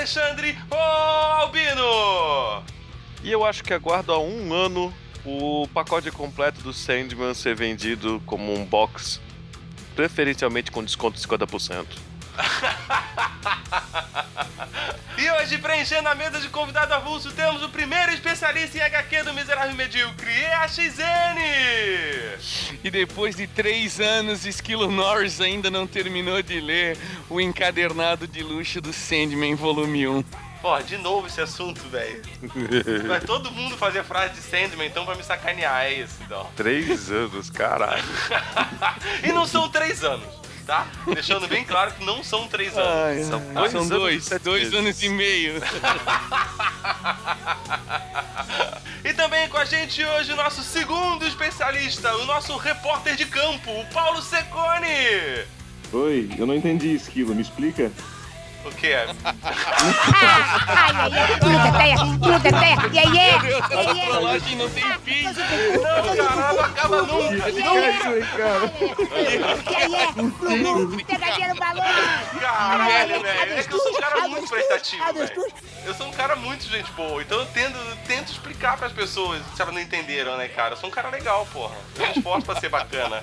Alexandre, Albino! E eu acho que aguardo há um ano o pacote completo do Sandman ser vendido como um box, preferencialmente com desconto de 50%. E hoje, preenchendo a mesa de convidado avulso, temos o primeiro especialista em HQ do Miserável Medíocre, e a XN! E depois de três anos, Esquilo Norris ainda não terminou de ler o encadernado de luxo do Sandman, volume 1. Pô, de novo esse assunto, velho. Vai todo mundo fazer frase de Sandman, então vai me sacanear, é isso, então. Três anos, caralho. e não são três anos, tá? Deixando bem claro que não são três anos. São São dois e dois, dois meses. anos e meio. E também com a gente hoje o nosso segundo especialista, o nosso repórter de campo, o Paulo Secone. Oi, eu não entendi, Esquilo, me explica? O que é? Ai, ai, ai, gruda, pé, gruda, pé, e aí, é, e A é. trollagem não tem fim. Não, cara, não acaba nunca. E aí, é, pegadinha no balão. Caralho, velho. É que eu sou um cara muito prestativo, Ah, velho. Eu sou um cara muito gente boa, então eu tento, tento explicar pras pessoas se elas não entenderam, né, cara? Eu sou um cara legal, porra. Eu me esforço pra ser bacana.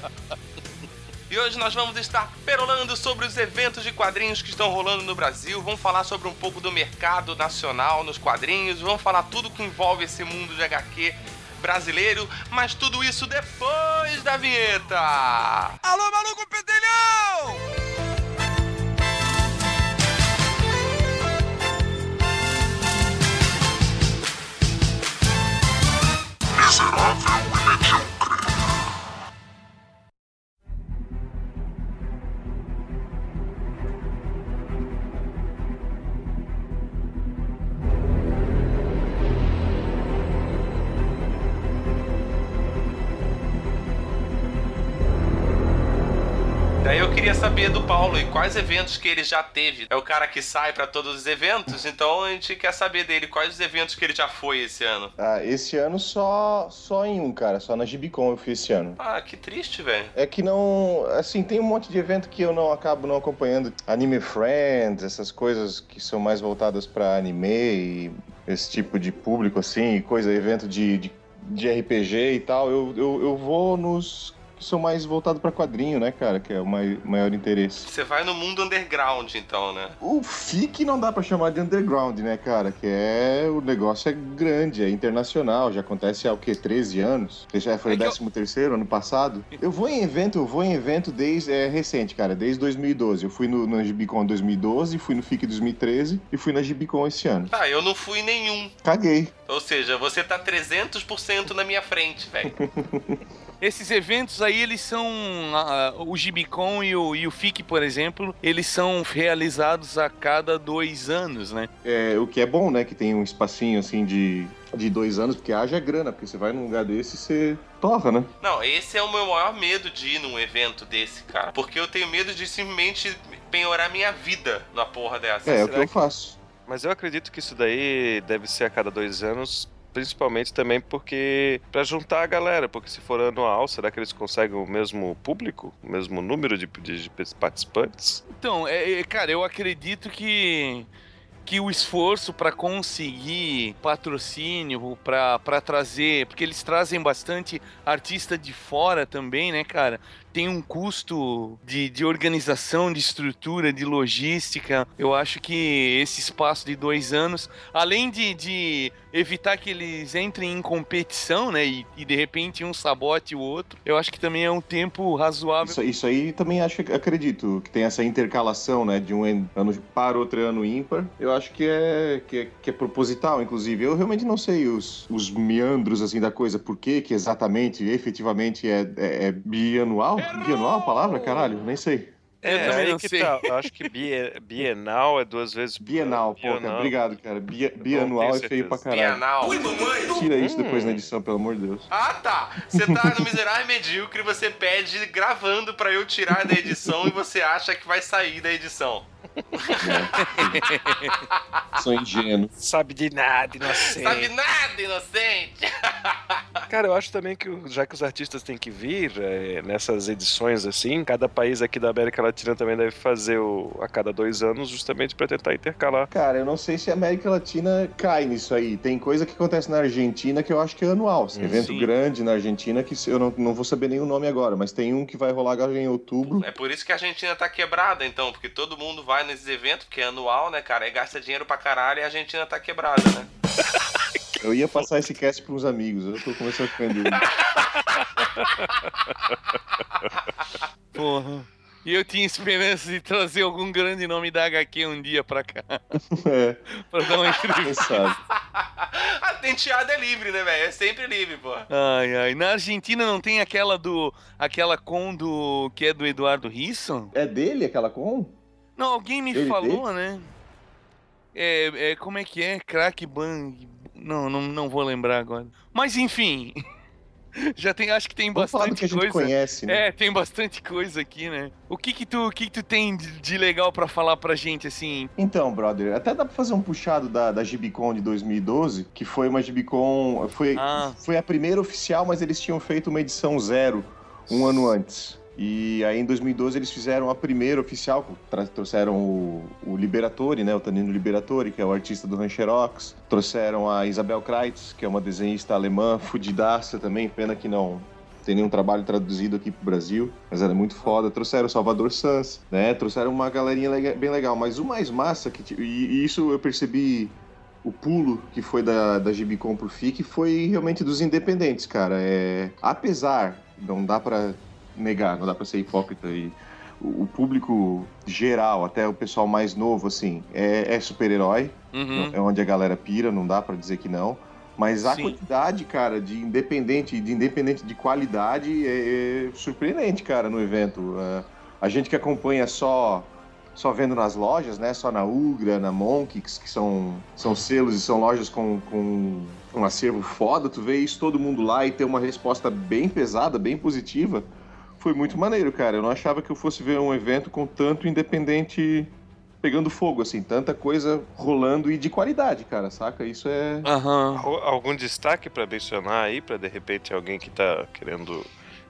E hoje nós vamos estar perolando sobre os eventos de quadrinhos que estão rolando no Brasil. Vamos falar sobre um pouco do mercado nacional nos quadrinhos. Vamos falar tudo que envolve esse mundo de HQ brasileiro. Mas tudo isso depois da vinheta. Alô, maluco pedelhão! Daí eu queria saber do Paulo e quais eventos que ele já teve. É o cara que sai pra todos os eventos, então a gente quer saber dele quais os eventos que ele já foi esse ano. Ah, esse ano só, só em um, cara, só na Gibicon eu fui esse ano. Ah, que triste, velho. É que não. Assim, tem um monte de evento que eu não acabo não acompanhando. Anime Friends, essas coisas que são mais voltadas pra anime e esse tipo de público, assim, coisa, evento de, de, de RPG e tal. Eu, eu, eu vou nos que são mais voltados pra quadrinho, né, cara? Que é o mai, maior interesse. Você vai no mundo underground, então, né? O FIC não dá pra chamar de underground, né, cara? Que é. O negócio é grande, é internacional, já acontece há o quê? 13 anos? Já foi É o que eu- 13 terceiro ano passado. Eu vou em evento, eu vou em evento desde. É recente, cara, desde 2012. Eu fui no, no Gibicon 2012, fui no FIC 2013 e fui na Gibicon esse ano. Tá, eu não fui nenhum. Caguei. Ou seja, você tá 300% na minha frente, velho. Esses eventos aí, eles são. ah, o Gibicon e o, e o FIC, por exemplo, eles são realizados a cada dois anos, né? É, o que é bom, né? Que tem um espacinho assim de, de dois anos, porque haja grana, porque você vai num lugar desse e você torra, né? Não, esse é o meu maior medo de ir num evento desse, cara. Porque eu tenho medo de simplesmente penhorar minha vida na porra dessa. É, é o será que eu que- faço. Mas eu acredito que isso daí deve ser a cada dois anos, principalmente também porque para juntar a galera, porque se for anual, será que eles conseguem o mesmo público, o mesmo número de, de participantes? Então, é, é, cara, eu acredito que que o esforço para conseguir patrocínio, para trazer, porque eles trazem bastante artista de fora também, né, cara? Tem um custo de, de organização, de estrutura, de logística. Eu acho que esse espaço de dois anos, além de, de evitar que eles entrem em competição, né? E, e de repente um sabote o outro, eu acho que também é um tempo razoável. Isso, isso aí também acho acredito que tem essa intercalação, né, de um ano par, outro ano ímpar. Eu acho que é, que é que é proposital, inclusive. Eu realmente não sei os, os meandros assim da coisa, por que que exatamente, efetivamente é, é, é bianual? Bianual a palavra, caralho? Nem sei. Eu É, também aí não que sei. tá. Eu acho que bie- bienal é duas vezes. Bienal, pô, cara, Bienal. obrigado, cara. Bia, bianual é feio pra caralho. Bienal. Tira isso Hum. depois na edição, pelo amor de Deus. Ah, tá. Você tá no Miserável e Medíocre, você pede gravando pra eu tirar da edição e você acha que vai sair da edição. Sou ingênuo. Sabe de nada, inocente. Sabe nada, inocente. Cara, eu acho também que já que os artistas têm que vir é, nessas edições assim, cada país aqui da América Latina também deve fazer o, a cada dois anos, justamente pra tentar intercalar. Cara, eu não sei se a América Latina cai nisso aí. Tem coisa que acontece na Argentina que eu acho que é anual. Hum, Evento sim. grande na Argentina que eu não, não vou saber nem o nome agora, mas tem um que vai rolar agora em outubro. É por isso que a Argentina tá quebrada, então, porque todo mundo vai nesses eventos, porque é anual, né, cara? Aí gasta dinheiro pra caralho e a Argentina tá quebrada, né? Eu ia passar esse cast para uns amigos, eu tô começando a ficar em dúvida. Porra. E eu tinha esperança de trazer algum grande nome da HQ um dia pra cá, É, pra dar uma entrevista. sabe. a tenteada é livre, né, velho? É sempre livre, pô. Ai, ai. Na Argentina não tem aquela do. aquela com do. que é do Eduardo Risson? É dele aquela com? Não, alguém me Ele falou, né? É, é. Como é que é? Crack Bang. Não, não, não vou lembrar agora. Mas enfim. Já tem, acho que tem Vamos bastante que a gente coisa. conhece, né? É, tem bastante coisa aqui, né? O que que tu, o que que tu tem de, de legal pra falar pra gente, assim? Então, brother, até dá pra fazer um puxado da, da Gibicon de 2012, que foi uma Gibicon. Foi, Ah. foi a primeira oficial, mas eles tinham feito uma edição zero um ano antes. E aí em 2012 eles fizeram a primeira oficial, trouxeram o, o Liberatore, né, o Tanino Liberatore, que é o artista do Rancherox, trouxeram a Isabel Kreitz, que é uma desenhista alemã, fudidaça também, pena que não tem nenhum trabalho traduzido aqui pro Brasil, mas ela é muito foda. Trouxeram o Salvador Sans, né, trouxeram uma galerinha bem legal, mas o mais massa, que, e, isso eu percebi o pulo que foi da, da Gibicon pro FIC foi realmente dos independentes, cara. É, apesar, não dá pra negar, não dá pra ser hipócrita e o, público geral, até o pessoal mais novo, assim, é, é super-herói, Uhum. é onde a galera pira, não dá pra dizer que não. Mas a Sim. quantidade, cara, de independente, de independente de qualidade é, é surpreendente, cara, no evento. É, a gente que acompanha só só vendo nas lojas, né? Só na Ugra, na Monkeys, que são, são selos e são lojas com, com um acervo foda, tu vê isso todo mundo lá e ter uma resposta bem pesada, bem positiva, foi muito maneiro, cara. Eu não achava que eu fosse ver um evento com tanto independente pegando fogo, assim, tanta coisa rolando e de qualidade, cara, saca? Isso é. Aham. Al- Algum destaque pra mencionar aí, pra de repente alguém que tá querendo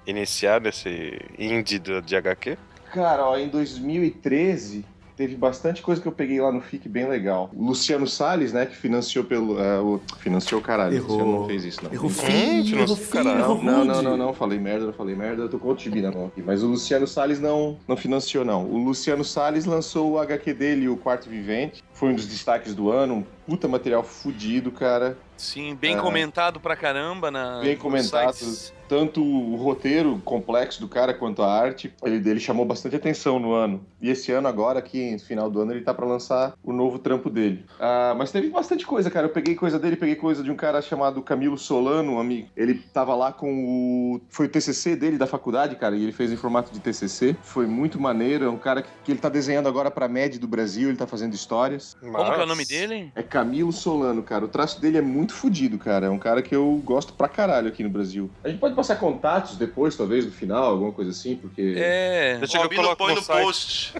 iniciar nesse indie de HQ? Cara, ó, em 2013 teve bastante coisa que eu peguei lá no FIC bem legal. O Luciano Salles, né, que financiou pelo. é, o, financiou caralho. O Errou. Luciano não fez isso, não. Errou Hum, feio, te errou Não, não, não, não, falei merda, não falei merda, eu tô com outro gibi na mão aqui. Mas o Luciano Salles não, não financiou, não. O Luciano Salles lançou o HQ dele, o Quarto Vivente. Foi um dos destaques do ano, um puta material fudido, cara. Sim, bem É. comentado pra caramba na. Bem comentado. sites. Tanto o roteiro complexo do cara quanto a arte, ele dele chamou bastante atenção no ano. E esse ano agora, aqui no final do ano, ele tá pra lançar o novo trampo dele. Ah, mas teve bastante coisa, cara. Eu peguei coisa dele, peguei coisa de um cara chamado Camilo Solano, um amigo. Ele tava lá com o foi o TCC dele da faculdade, cara, e ele fez em formato de TCC. Foi muito maneiro, é um cara que, que ele tá desenhando agora pra MED do Brasil, ele tá fazendo histórias. Como que é o nome dele? É Camilo Solano, cara. O traço dele é muito fodido, cara. É um cara que eu gosto pra caralho aqui no Brasil. A gente pode passar contatos depois, talvez, no final, alguma coisa assim, porque. É. Deixa eu põe no post.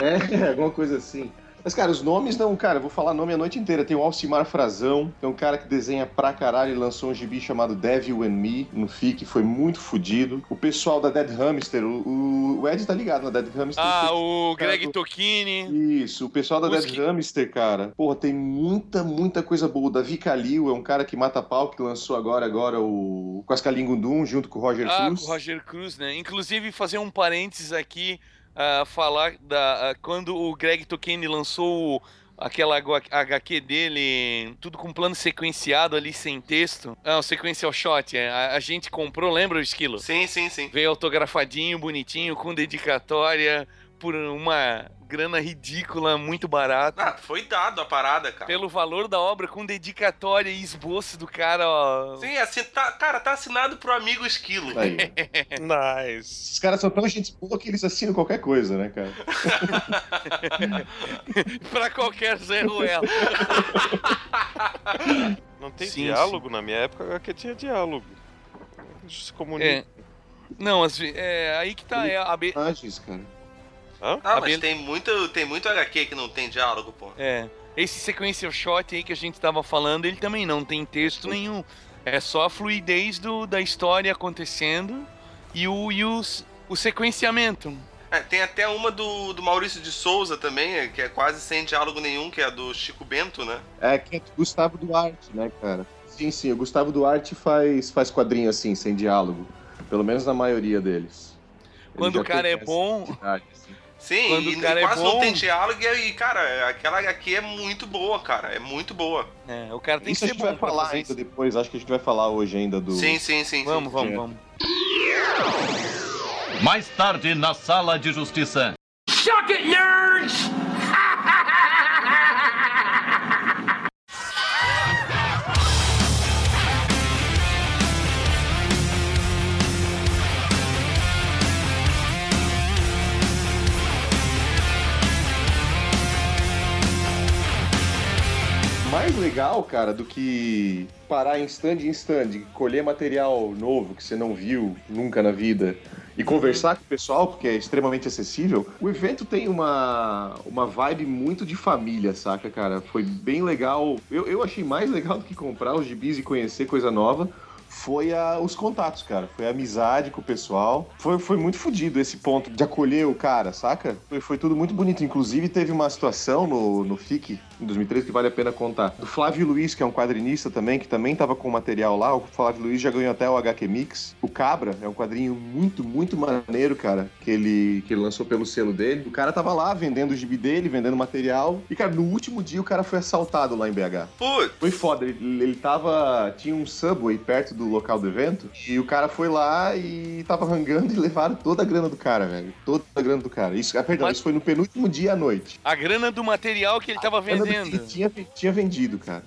É, alguma coisa assim. Mas, cara, os nomes não, cara, eu vou falar nome a noite inteira. Tem o Alcimar Frazão, tem um cara que desenha pra caralho, ele lançou um gibi chamado Devil and Me no FIC, foi muito fodido. O pessoal da Dead Hamster, o, o- Ed tá ligado na Dead Hamster. Ah, o Cara, Greg o- Tokini. Isso, o pessoal da Os Dead que- Hamster, cara. Porra, tem muita, muita coisa boa. O Davi Kalil é um cara que mata pau, que lançou agora, agora o Quascalim Gundum, junto com o Roger Ah, Cruz. com o Roger Cruz, né? Inclusive, fazer um parênteses aqui, ah, falar da ah, quando o Greg Tokini lançou aquela HQ dele, tudo com plano sequenciado ali, sem texto. Ah, o sequential shot, é, a, a gente comprou, lembra o esquilo? Sim, sim, sim. Veio autografadinho, bonitinho, com dedicatória, por uma grana ridícula, muito barata. Ah, foi dado a parada, cara. Pelo valor da obra, com dedicatória e esboço do cara, ó. Sim, assim, tá, cara, tá assinado pro amigo Esquilo. Aí. Nice. Esses caras são tão gente boa que eles assinam qualquer coisa, né, cara? pra qualquer Zé Ruela. Não tem Sim, diálogo na minha época, que tinha diálogo. Eles se comunicam. É. Não, as, é aí que tá. É, a, be- Personagens, cara. Ah, A mas Bel- tem muito, tem muito HQ que não tem diálogo, pô. é, esse sequential shot aí que a gente tava falando, ele também não tem texto nenhum. É só a fluidez do, da história acontecendo e o, e os, o sequenciamento. É, tem até uma do, do Maurício de Souza também, é, que é quase sem diálogo nenhum, que é a do Chico Bento, né? É que é do Gustavo Duarte, né, cara? Sim, sim, o Gustavo Duarte faz, faz quadrinho assim, sem diálogo. Pelo menos na maioria deles. Ele Quando o cara é bom- identidade, assim. Sim, Quando e o cara é quase não bom- tem diálogo, e, cara, aquela HQ é muito boa, cara, é muito boa. É, o cara tem Isso que a ser gente bom vai pra falar isso. depois, acho que a gente vai falar hoje ainda do. Sim, sim, sim. Vamos, sim. vamos, É. vamos. Mais tarde na Sala de Justiça. Mais legal, cara, do que parar em stand em stand, colher material novo que você não viu nunca na vida e conversar com o pessoal, porque é extremamente acessível, o evento tem uma, uma vibe muito de família, saca, cara? Foi bem legal. Eu, eu achei mais legal do que comprar os gibis e conhecer coisa nova. Foi a- os contatos, cara. Foi a amizade com o pessoal. Foi, foi muito fodido esse ponto de acolher o cara, saca? Foi, foi tudo muito bonito. Inclusive, teve uma situação no, no FIC, em 2013, que vale a pena contar. Do Flávio Luiz, que é um quadrinista também, que também tava com material lá. O Flávio Luiz já ganhou até o HQ Mix. O Cabra é um quadrinho muito, muito maneiro, cara, que ele, que ele lançou pelo selo dele. O cara tava lá vendendo o gibi dele, vendendo material. E, cara, no último dia o cara foi assaltado lá em BH. Putz, Foi foda, ele, ele tava. Tinha um subway perto do local do evento, e o cara foi lá e tava rangando e levaram toda a grana do cara, velho. Toda a grana do cara. Isso, ah, perdão, Mas- isso foi no penúltimo dia à noite. A grana do material que ele tava vendendo. Tinha, tinha vendido, cara.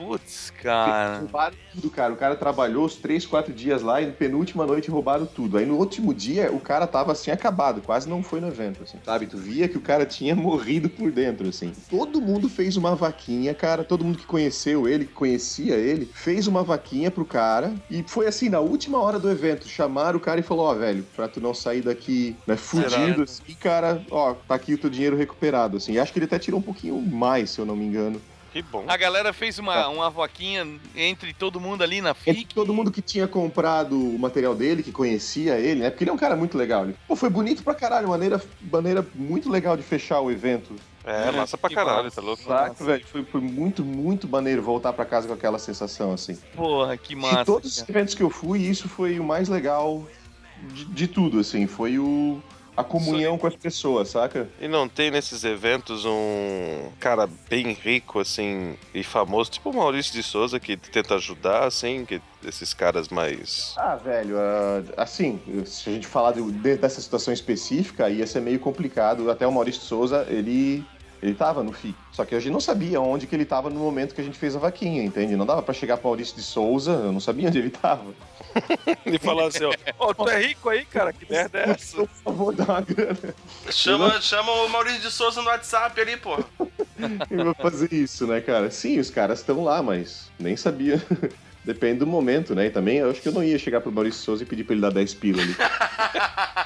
Putz, cara. Roubaram tudo, cara. O cara trabalhou os três, quatro dias lá e na penúltima noite roubaram tudo. Aí no último dia o cara tava assim acabado, quase não foi no evento, assim, sabe? Tu via que o cara tinha morrido por dentro, assim. Todo mundo fez uma vaquinha, cara. Todo mundo que conheceu ele, que conhecia ele, fez uma vaquinha pro cara. E foi assim, na última hora do evento, chamaram o cara e falou: Ó, velho, pra tu não sair daqui, né, fudido, assim, cara, ó, tá aqui o teu dinheiro recuperado, assim. E acho que ele até tirou um pouquinho mais, se eu não me engano. Que bom. A galera fez uma, uma vaquinha entre todo mundo ali na Entre FIC. todo mundo que tinha comprado o material dele, que conhecia ele, né? Porque ele é um cara muito legal. Ele, pô, foi bonito pra caralho, maneira, maneira muito legal de fechar o evento. É, massa pra caralho, massa. tá louco? Saca, velho? Foi, foi muito, muito maneiro voltar pra casa com aquela sensação, assim. Porra, que de massa. todos os cara. eventos que eu fui, isso foi o mais legal de, de tudo, assim. Foi o, a comunhão com as pessoas, saca? E não tem nesses eventos um cara bem rico, assim, e famoso, tipo o Maurício de Souza, que tenta ajudar, assim, que esses caras mais. Ah, velho, ah, assim, se a gente falar de- de- dessa situação específica, ia ser meio complicado. Até o Maurício de Souza, ele, ele tava no FIC. Só que a gente não sabia onde que ele tava no momento que a gente fez a vaquinha, entende? Não dava pra chegar pro Maurício de Souza, eu não sabia onde ele tava. E falar assim, ó, ó, tu é rico aí, cara, que merda é essa? Por favor, dá uma grana. chama, chama o Maurício de Souza no WhatsApp ali, pô. Eu vou fazer isso, né, cara? Sim, os caras estão lá, mas nem sabia. Depende do momento, né? E também eu acho que eu não ia chegar pro Maurício Souza e pedir pra ele dar 10 pila ali.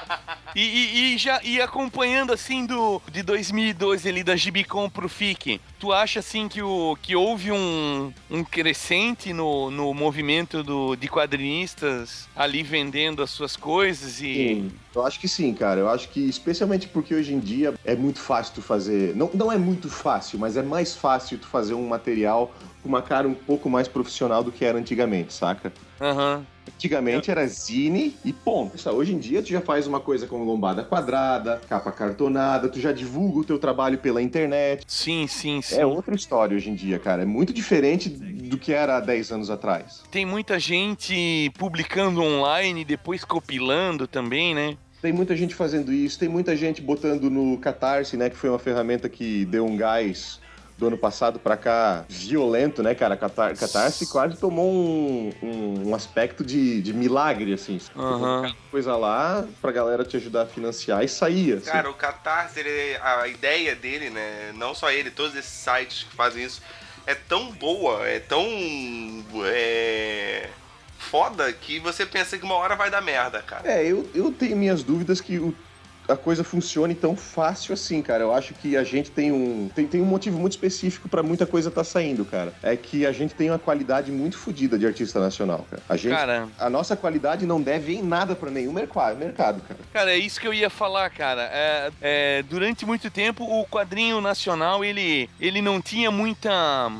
E, e- e já e acompanhando assim do de 2012 ali da Gibicon pro FIC, tu acha assim que, o, que houve um, um crescente no, no movimento do, de quadrinistas ali vendendo as suas coisas e. Sim, eu acho que sim, cara. Eu acho que, especialmente porque hoje em dia é muito fácil tu fazer. Não, não é muito fácil, mas é mais fácil tu fazer um material com uma cara um pouco mais profissional do que era antigamente, saca? Aham. Antigamente era zine e ponto. Hoje em dia tu já faz uma coisa com lombada quadrada, capa cartonada, tu já divulga o teu trabalho pela internet. Sim, sim, sim. É outra história hoje em dia, cara. É muito diferente do que era há 10 anos atrás. Tem muita gente publicando online e depois compilando também, né? Tem muita gente fazendo isso, tem muita gente botando no Catarse, né? Que foi uma ferramenta que deu um gás do ano passado pra cá violento, né, cara? Catar Catarse quase tomou um, um, um aspecto de, de milagre, assim. Colocava Coisa lá pra galera te ajudar a financiar e saía. assim. Cara, o Catarse, ele- a ideia dele, né? Não só ele, todos esses sites que fazem isso, é tão boa, é tão. Foda que você pensa que uma hora vai dar merda, cara. É, eu, eu tenho minhas dúvidas que o- a coisa funcione tão fácil assim, cara. Eu acho que a gente tem um tem, tem um motivo muito específico pra muita coisa tá saindo, cara. É que a gente tem uma qualidade muito fodida de artista nacional, cara. A gente Cara, a nossa qualidade não deve em nada pra nenhum mercado, mercado, cara. Cara, é isso que eu ia falar, cara. É, é, durante muito tempo, o quadrinho nacional, ele, ele não tinha muita...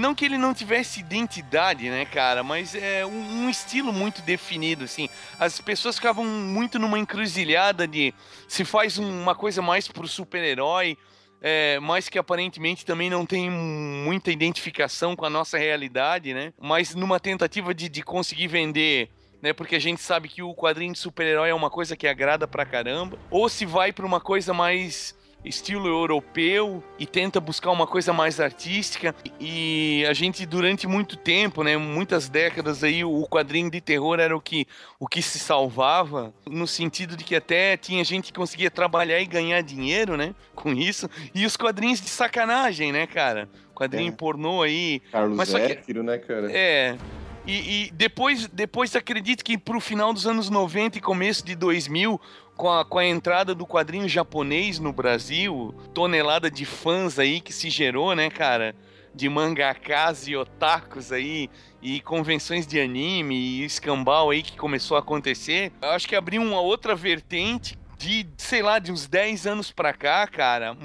Não que ele não tivesse identidade, né, cara? Mas é um, um estilo muito definido, assim. As pessoas ficavam muito numa encruzilhada de se faz um- uma coisa mais pro super-herói, é, mas que aparentemente também não tem muita identificação com a nossa realidade, né? Mas numa tentativa de, de conseguir vender né? Porque a gente sabe que o quadrinho de super-herói é uma coisa que agrada pra caramba. Ou se vai pra uma coisa mais estilo europeu e tenta buscar uma coisa mais artística. E a gente durante muito tempo, né, muitas décadas aí, o quadrinho de terror era o que o que se salvava, no sentido de que até tinha gente que conseguia trabalhar e ganhar dinheiro, né, com isso. E os quadrinhos de sacanagem, né, cara? Quadrinho É. pornô aí, Carlos Mas só que- né, cara? é. E, e depois, depois acredito que pro final dos anos 90 e começo de 2000, com a, com a entrada do quadrinho japonês no Brasil, tonelada de fãs aí que se gerou, né, cara? De mangakas e otakus aí, e convenções de anime e escambau aí que começou a acontecer. Eu acho que abriu uma outra vertente de, sei lá, de uns 10 anos pra cá, cara.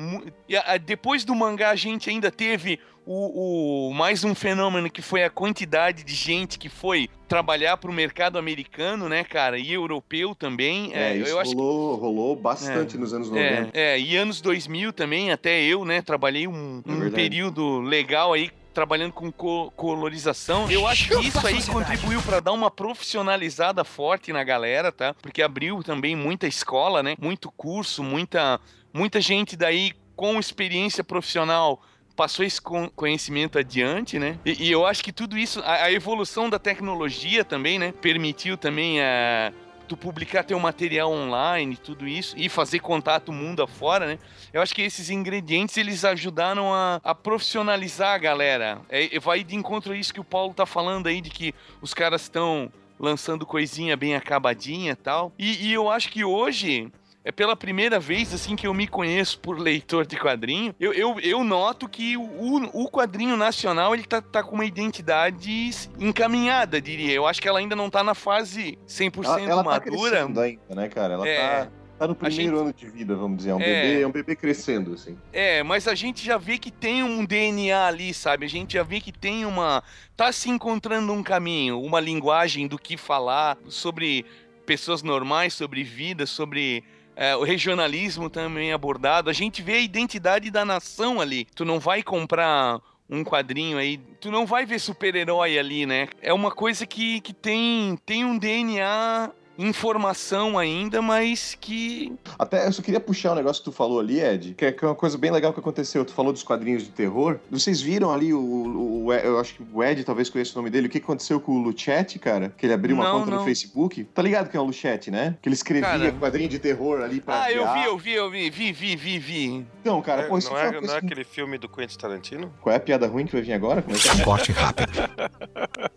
depois do mangá a gente ainda teve o, o- mais um fenômeno que foi a quantidade de gente que foi trabalhar pro mercado americano, né, cara, e europeu também. É, É, isso eu acho que rolou, rolou bastante nos anos 90. é, é, e anos 2000 também, até eu, né, trabalhei um, É um período legal aí trabalhando com co- colorização. Eu acho que isso aí contribuiu pra dar uma profissionalizada forte na galera, tá? Porque abriu também muita escola, né? Muito curso, muita muita gente daí com experiência profissional passou esse con- conhecimento adiante, né? E, e eu acho que tudo isso, a, a evolução da tecnologia também, né? Permitiu também a tu publicar teu material online, tudo isso, e fazer contato mundo afora, né? Eu acho que esses ingredientes, eles ajudaram a, a profissionalizar a galera. É, vai de encontro a isso que o Paulo tá falando aí, de que os caras estão lançando coisinha bem acabadinha e tal. E, e eu acho que hoje... É pela primeira vez, assim, que eu me conheço por leitor de quadrinho. Eu, eu, eu noto que o, o quadrinho nacional, ele tá, tá com uma identidade encaminhada, diria. Eu acho que ela ainda não tá na fase 100% Ela, ela tá madura. crescendo ainda, né, cara? Ela É. tá, tá no primeiro ano de vida, vamos dizer. É um, É. bebê, é um bebê crescendo, assim. É, mas a gente já vê que tem um DNA ali, sabe? A gente já vê que tem uma. tá se encontrando um caminho, uma linguagem do que falar sobre pessoas normais, sobre vida, sobre. É, o regionalismo também abordado. A gente vê a identidade da nação ali. Tu não vai comprar um quadrinho aí, tu não vai ver super-herói ali, né? É uma coisa que, que tem, tem um DNA informação ainda, mas que Até eu só queria puxar um negócio que tu falou ali, Ed, que é é uma coisa bem legal que aconteceu. Tu falou dos quadrinhos de terror. Vocês viram ali o. o- o- eu acho que o Ed talvez conheça o nome dele. O que aconteceu com o Luchete, cara? Que ele abriu uma Não, conta não. no Facebook. Tá ligado que é o Luchete, né? Que ele escrevia Cara. quadrinho de terror ali pra. Ah, eu vi, eu vi, eu vi, vi, vi, vi, vi. Então, cara, pô, isso não, é, coisa não é que- aquele filme do Quentin Tarantino? Qual é a piada ruim que vai vir agora? Como é que é? Corte rápido.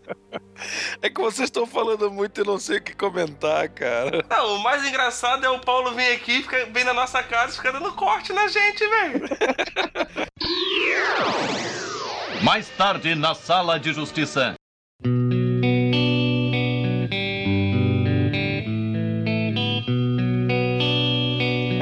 É que vocês estão falando muito e não sei o que comentar, cara. Não, o mais engraçado é o Paulo vir aqui, fica, vem na nossa casa e fica dando corte na gente, velho. Mais tarde na Sala de Justiça.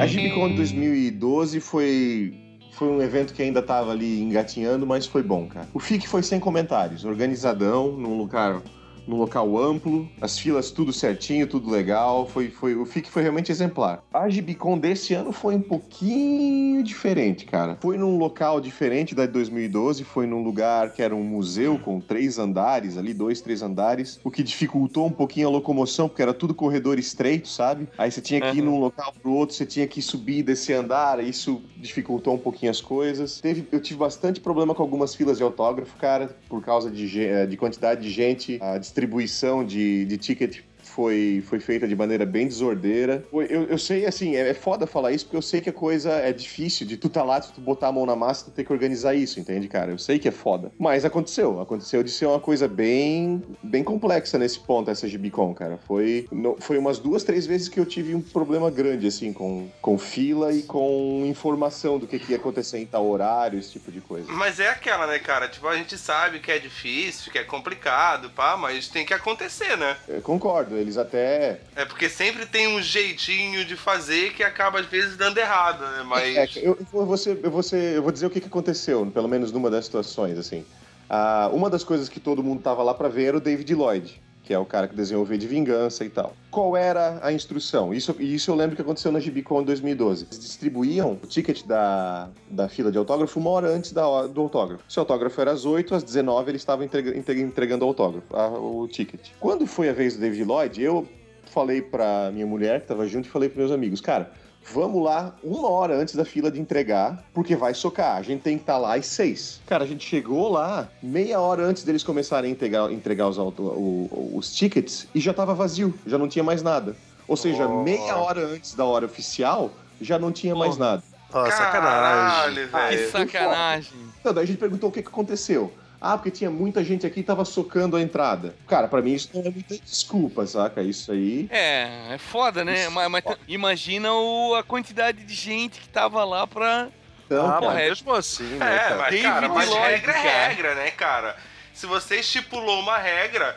A GibCon 2012 foi, foi um evento que ainda tava ali engatinhando, mas foi bom, cara. O FIC foi sem comentários, organizadão, num lugar num local amplo, as filas tudo certinho, tudo legal, foi, foi, o FIC foi realmente exemplar. A GibCon desse ano foi um pouquinho diferente, cara. Foi num local diferente da de 2012, foi num lugar que era um museu com três andares ali, dois, três andares, o que dificultou um pouquinho a locomoção, porque era tudo corredor estreito, sabe? Aí você tinha que ir Uhum. num local pro outro, você tinha que subir e descer andar, isso dificultou um pouquinho as coisas. Teve, eu tive bastante problema com algumas filas de autógrafo, cara, por causa de, eh, de quantidade de gente, a distribuição de, de ticket foi, foi feita de maneira bem desordeira. Eu, eu sei, assim, é, é foda falar isso, porque eu sei que a coisa é difícil de tu tá lá, de tu botar a mão na massa, tu ter que organizar isso, entende, cara? Eu sei que é foda. Mas aconteceu, aconteceu de ser uma coisa bem, bem complexa nesse ponto, essa GBCon, cara. Foi, no- foi umas duas, três vezes que eu tive um problema grande, assim, com, com fila e com informação do que, que ia acontecer em tal horário, esse tipo de coisa. Mas é aquela, né, cara? Tipo, a gente sabe que é difícil, que é complicado, pá, mas tem que acontecer, né? Eu concordo, eles até É porque sempre tem um jeitinho de fazer que acaba às vezes dando errado, né? Mas. É, eu, eu vou, ser- eu, vou ser- eu vou dizer o que, que aconteceu, pelo menos numa das situações, assim. Ah, uma das coisas que todo mundo tava lá pra ver era o David Lloyd, que é o cara que desenhou V de Vingança e tal. Qual era a instrução? Isso, isso eu lembro que aconteceu na GBCon em 2012. Eles distribuíam o ticket da, da fila de autógrafo uma hora antes da do autógrafo. Se o autógrafo era às 8, às 19 eles estavam entrega- entre- entregando o autógrafo, a- o ticket. Quando foi a vez do David Lloyd, eu falei pra minha mulher, que tava junto, e falei pros meus amigos, cara, vamos lá uma hora antes da fila de entregar, porque vai socar. A gente tem que estar lá às seis. Cara, a gente chegou lá meia hora antes deles começarem a entregar, entregar os, auto- o- os tickets e já tava vazio, já não tinha mais nada. Ou seja, Oh. meia hora antes da hora oficial, já não tinha mais nada. Ah, sacanagem. Caralho, Ah, velho. isso- Sacanagem. Então, daí a gente perguntou o que, que aconteceu. Ah, porque tinha muita gente aqui e tava socando a entrada. Cara, pra mim isso não é muita desculpa, saca? Isso aí. É, é foda, né? Isso, Mas, mas foda. imagina o- a quantidade de gente que tava lá pra. Então, Ah, mas é- mesmo assim, né, É, cara? mas, David cara, mas regra é regra, né, cara? Se você estipulou uma regra,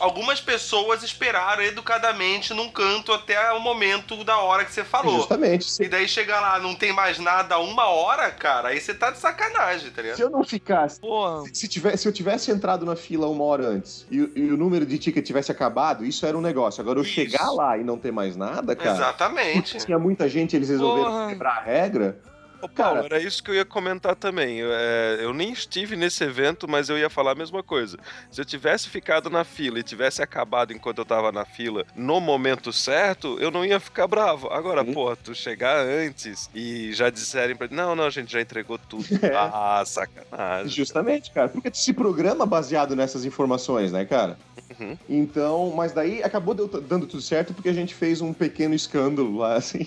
algumas pessoas esperaram educadamente num canto até o momento da hora que você falou. justamente. E Se, daí chega lá, não tem mais nada uma hora, cara, aí você tá de sacanagem, tá ligado? se eu não ficasse Pô, Se, tivesse, se eu tivesse entrado na fila uma hora antes e, o- e o número de ticket tivesse acabado, isso era um negócio. Agora, eu Isso. chegar lá e não ter mais nada, cara. Exatamente. Tinha muita gente, eles resolveram Porra. quebrar a regra. Ô, Paulo, Cara- era isso que eu ia comentar também. Eu, é, eu nem estive nesse evento, mas eu ia falar a mesma coisa. Se eu tivesse ficado na fila e tivesse acabado enquanto eu tava na fila no momento certo, eu não ia ficar bravo. Agora, Sim. pô, tu chegar antes e já disserem pra não, não, a gente já entregou tudo. É. Ah, sacanagem. Justamente, cara. Porque se programa baseado nessas informações, né, cara? Uhum. Então, mas daí acabou dando tudo certo porque a gente fez um pequeno escândalo lá, assim.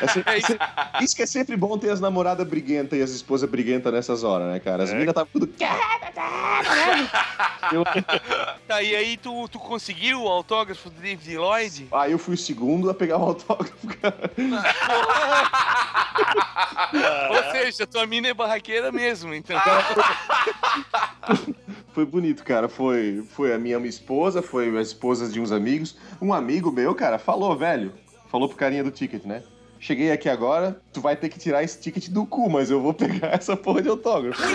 É sempre- se- isso que é sempre bom ter as namoradas briguentas e as esposas briguentas nessas horas, né, cara? As É. minas estavam tudo. Eu, tá, e aí tu, tu conseguiu o autógrafo do David Lloyd? aí eu fui o segundo a pegar o autógrafo, cara. Ou seja, tua mina é barraqueira mesmo, então. Foi bonito, cara. Foi, foi a minha esposa, foi as esposas de uns amigos. Um amigo meu, cara, falou, velho. Falou pro carinha do ticket, né? Cheguei aqui agora, tu vai ter que tirar esse ticket do cu, mas eu vou pegar essa porra de autógrafo.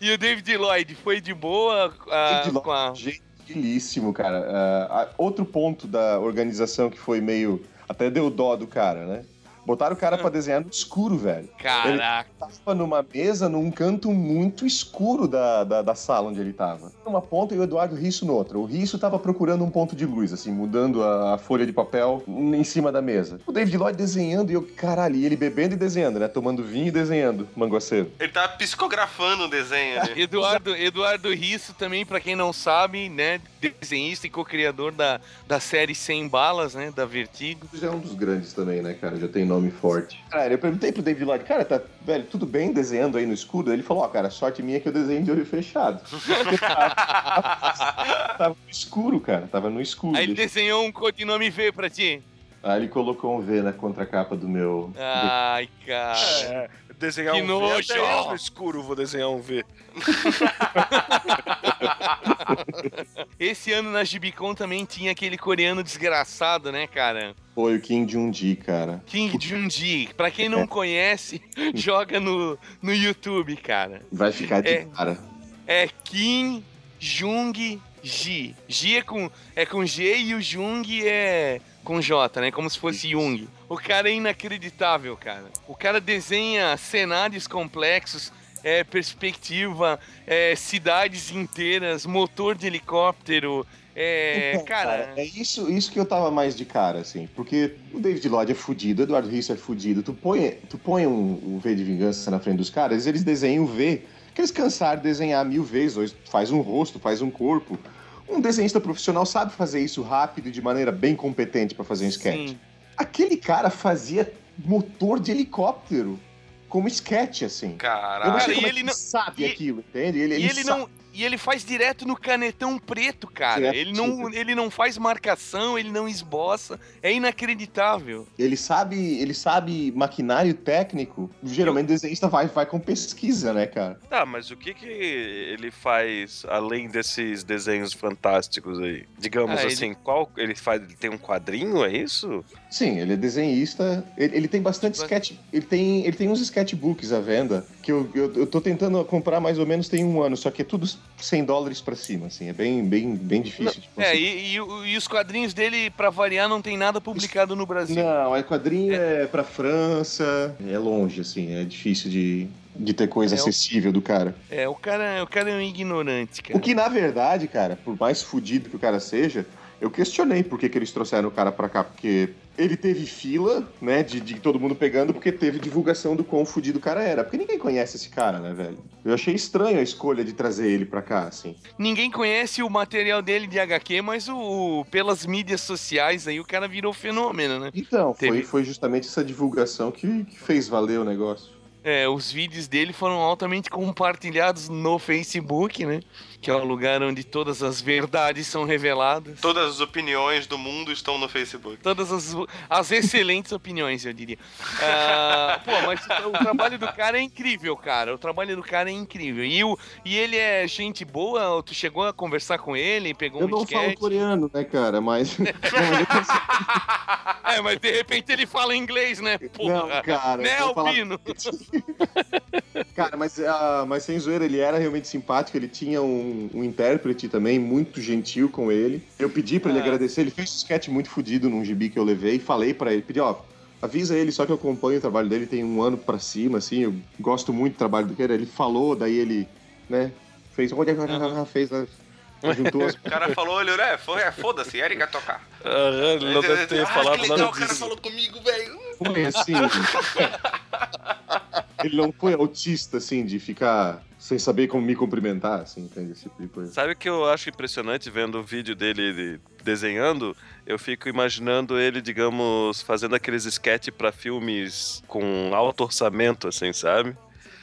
E o David Lloyd foi de boa David Lloyd. com a. Gentilíssimo, cara. Ah, outro ponto da organização que foi meio. Até deu dó do cara, né? Botaram o cara pra desenhar no escuro, velho. Caraca. Tava numa mesa, num canto muito escuro da, da, da sala onde ele tava. Uma ponta e o Eduardo Risso no outro. O Risso tava procurando um ponto de luz, assim, mudando a, a folha de papel em cima da mesa. O David Lloyd desenhando e eu, caralho, e ele bebendo e desenhando, né? Tomando vinho e desenhando, manguaceiro. Ele tá psicografando o desenho ali. Eduardo, Eduardo Risso também, pra quem não sabe, né, desenhista e co-criador da, da série 100 Balas, né, da Vertigo. Já é um dos grandes também, né, cara? Já tem nome nome forte. Cara, eu perguntei pro David Lloyd, cara, tá, velho, tudo bem desenhando aí no escudo? Ele falou, ó, cara, sorte minha é que eu desenho de olho fechado. tava no escuro, cara, tava no escuro. Aí ele desenhou um codinome V pra ti. Aí ele colocou um V na contracapa do meu. Ai, cara. É, desenhar Que um nojo! V, até no escuro vou desenhar um V. Esse ano na Gibicon também tinha aquele coreano desgraçado, né, cara? Foi o Kim Jun-ji, cara. Kim Jun-ji. Pra quem não conhece, joga no, no YouTube, cara. Vai ficar de É. cara. É Kim Jung Ji. Ji é com, é com G e o Jung é com J, né? Como se fosse Jung. O cara é inacreditável, cara. O cara desenha cenários complexos, é, perspectiva, é, cidades inteiras, motor de helicóptero. É, Então, cara, é isso, isso que eu tava mais de cara, assim. Porque o David Lloyd é fudido, o Eduardo Risso é fudido. Tu põe, tu põe um, um V de vingança na frente dos caras, eles desenham o V, que eles cansaram de desenhar mil vezes. Faz um rosto, faz um corpo. Um desenhista profissional sabe fazer isso rápido e de maneira bem competente pra fazer um sketch. sim. Aquele cara fazia motor de helicóptero como sketch, assim. Eu não Caralho. sei como é ele não- sabe e- aquilo, entende? Ele, ele sabe. não. E ele faz direto no canetão preto, cara. Ele não, ele não faz marcação, ele não esboça. É inacreditável. Ele sabe, ele sabe maquinário técnico. Geralmente o desenhista vai, vai com pesquisa, né, cara? Tá, mas o que que ele faz além desses desenhos fantásticos aí? Digamos Ah, ele- assim, qual ele faz? Ele tem um quadrinho, é isso? Sim, ele é desenhista. Ele, ele tem bastante sketch. Ele tem, ele tem uns sketchbooks à venda que eu, eu, eu tô tentando comprar mais ou menos tem um ano, só que é tudo 100 dólares pra cima, assim. É bem, bem, bem difícil de É, e, e e os quadrinhos dele, pra variar, não tem nada publicado no Brasil. Não, é quadrinho é pra França, é longe, assim, é difícil de, de ter coisa É, acessível do cara. É, o cara, o cara é um ignorante, cara. O que, na verdade, cara, por mais fudido que o cara seja, eu questionei por que, que eles trouxeram o cara pra cá, porque ele teve fila, né, de, de todo mundo pegando, porque teve divulgação do quão fudido o cara era. Porque ninguém conhece esse cara, né, velho? Eu achei estranho a escolha de trazer ele pra cá, assim. Ninguém conhece o material dele de HQ, mas o, pelas mídias sociais aí o cara virou fenômeno, né? Então, foi, Teve- foi justamente essa divulgação que, que fez valer o negócio. É, os vídeos dele foram altamente compartilhados no Facebook, né? Que é o lugar onde todas as verdades são reveladas. Todas as opiniões do mundo estão no Facebook. Todas as, as excelentes opiniões, eu diria. Ah, pô, mas o, o trabalho do cara é incrível, cara. O trabalho do cara é incrível. E, o, e ele é gente boa? Tu chegou a conversar com ele? Pegou Eu um não falo coreano, né, cara, mas... É, mas de repente ele fala inglês, né? Porra. Não, cara, né, Albino? Cara, mas, ah, mas sem zoeira, ele era realmente simpático, ele tinha um, um intérprete também, muito gentil com ele. Eu pedi pra ele Ah. agradecer, ele fez um sketch muito fodido num gibi que eu levei, falei pra ele, pedi, ó, avisa ele, só que eu acompanho o trabalho dele, tem um ano pra cima, assim, eu gosto muito do trabalho do cara. Ele falou, daí ele, né, fez, olha, fez, né, juntou as... O cara falou, ele, é, foi, é, foda-se, Eric vai tocar. Aham, ele não deve ter ah, falado que legal, nada o cara disso. falou comigo, velho. Foi assim. ele não foi autista, assim, de ficar sem saber como me cumprimentar, assim, entende? Esse tipo de coisa. Sabe o que eu acho impressionante vendo o vídeo dele de- desenhando? Eu fico imaginando ele, digamos, fazendo aqueles sketch pra filmes com alto orçamento, assim, sabe?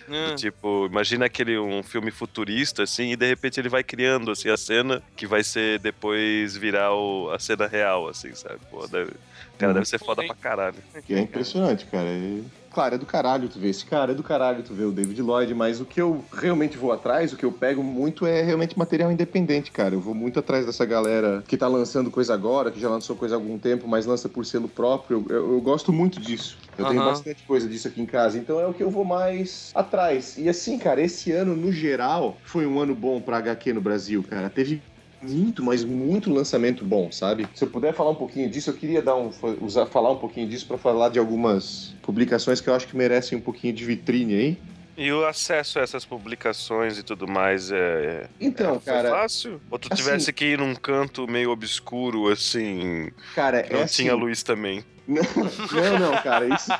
Do tipo, imagina aquele um filme futurista, assim, e de repente ele vai criando, assim, a cena que vai ser depois virar o- a cena real, assim, sabe? Pô, deve, cara, Uhum. deve ser foda pra caralho. Que é impressionante, cara. E, claro, é do caralho tu ver esse cara, é do caralho tu ver o David Lloyd, mas o que eu realmente vou atrás, o que eu pego muito é realmente material independente, cara. Eu vou muito atrás dessa galera que tá lançando coisa agora, que já lançou coisa há algum tempo, mas lança por selo próprio. Eu, eu- eu gosto muito disso. Eu tenho Aham. bastante coisa disso aqui em casa, então é o que eu vou mais atrás. E assim, cara, esse ano, no geral, foi um ano bom pra HQ no Brasil, cara. Teve muito, mas muito lançamento bom, sabe? Se eu puder falar um pouquinho disso, eu queria dar um, usar, falar um pouquinho disso pra falar de algumas publicações que eu acho que merecem um pouquinho de vitrine aí. E o acesso a essas publicações e tudo mais é. Então, é, cara, fácil? Ou tu assim- tivesse que ir num canto meio obscuro, assim, cara, não é assim, tinha luz também? Não, não, cara, isso,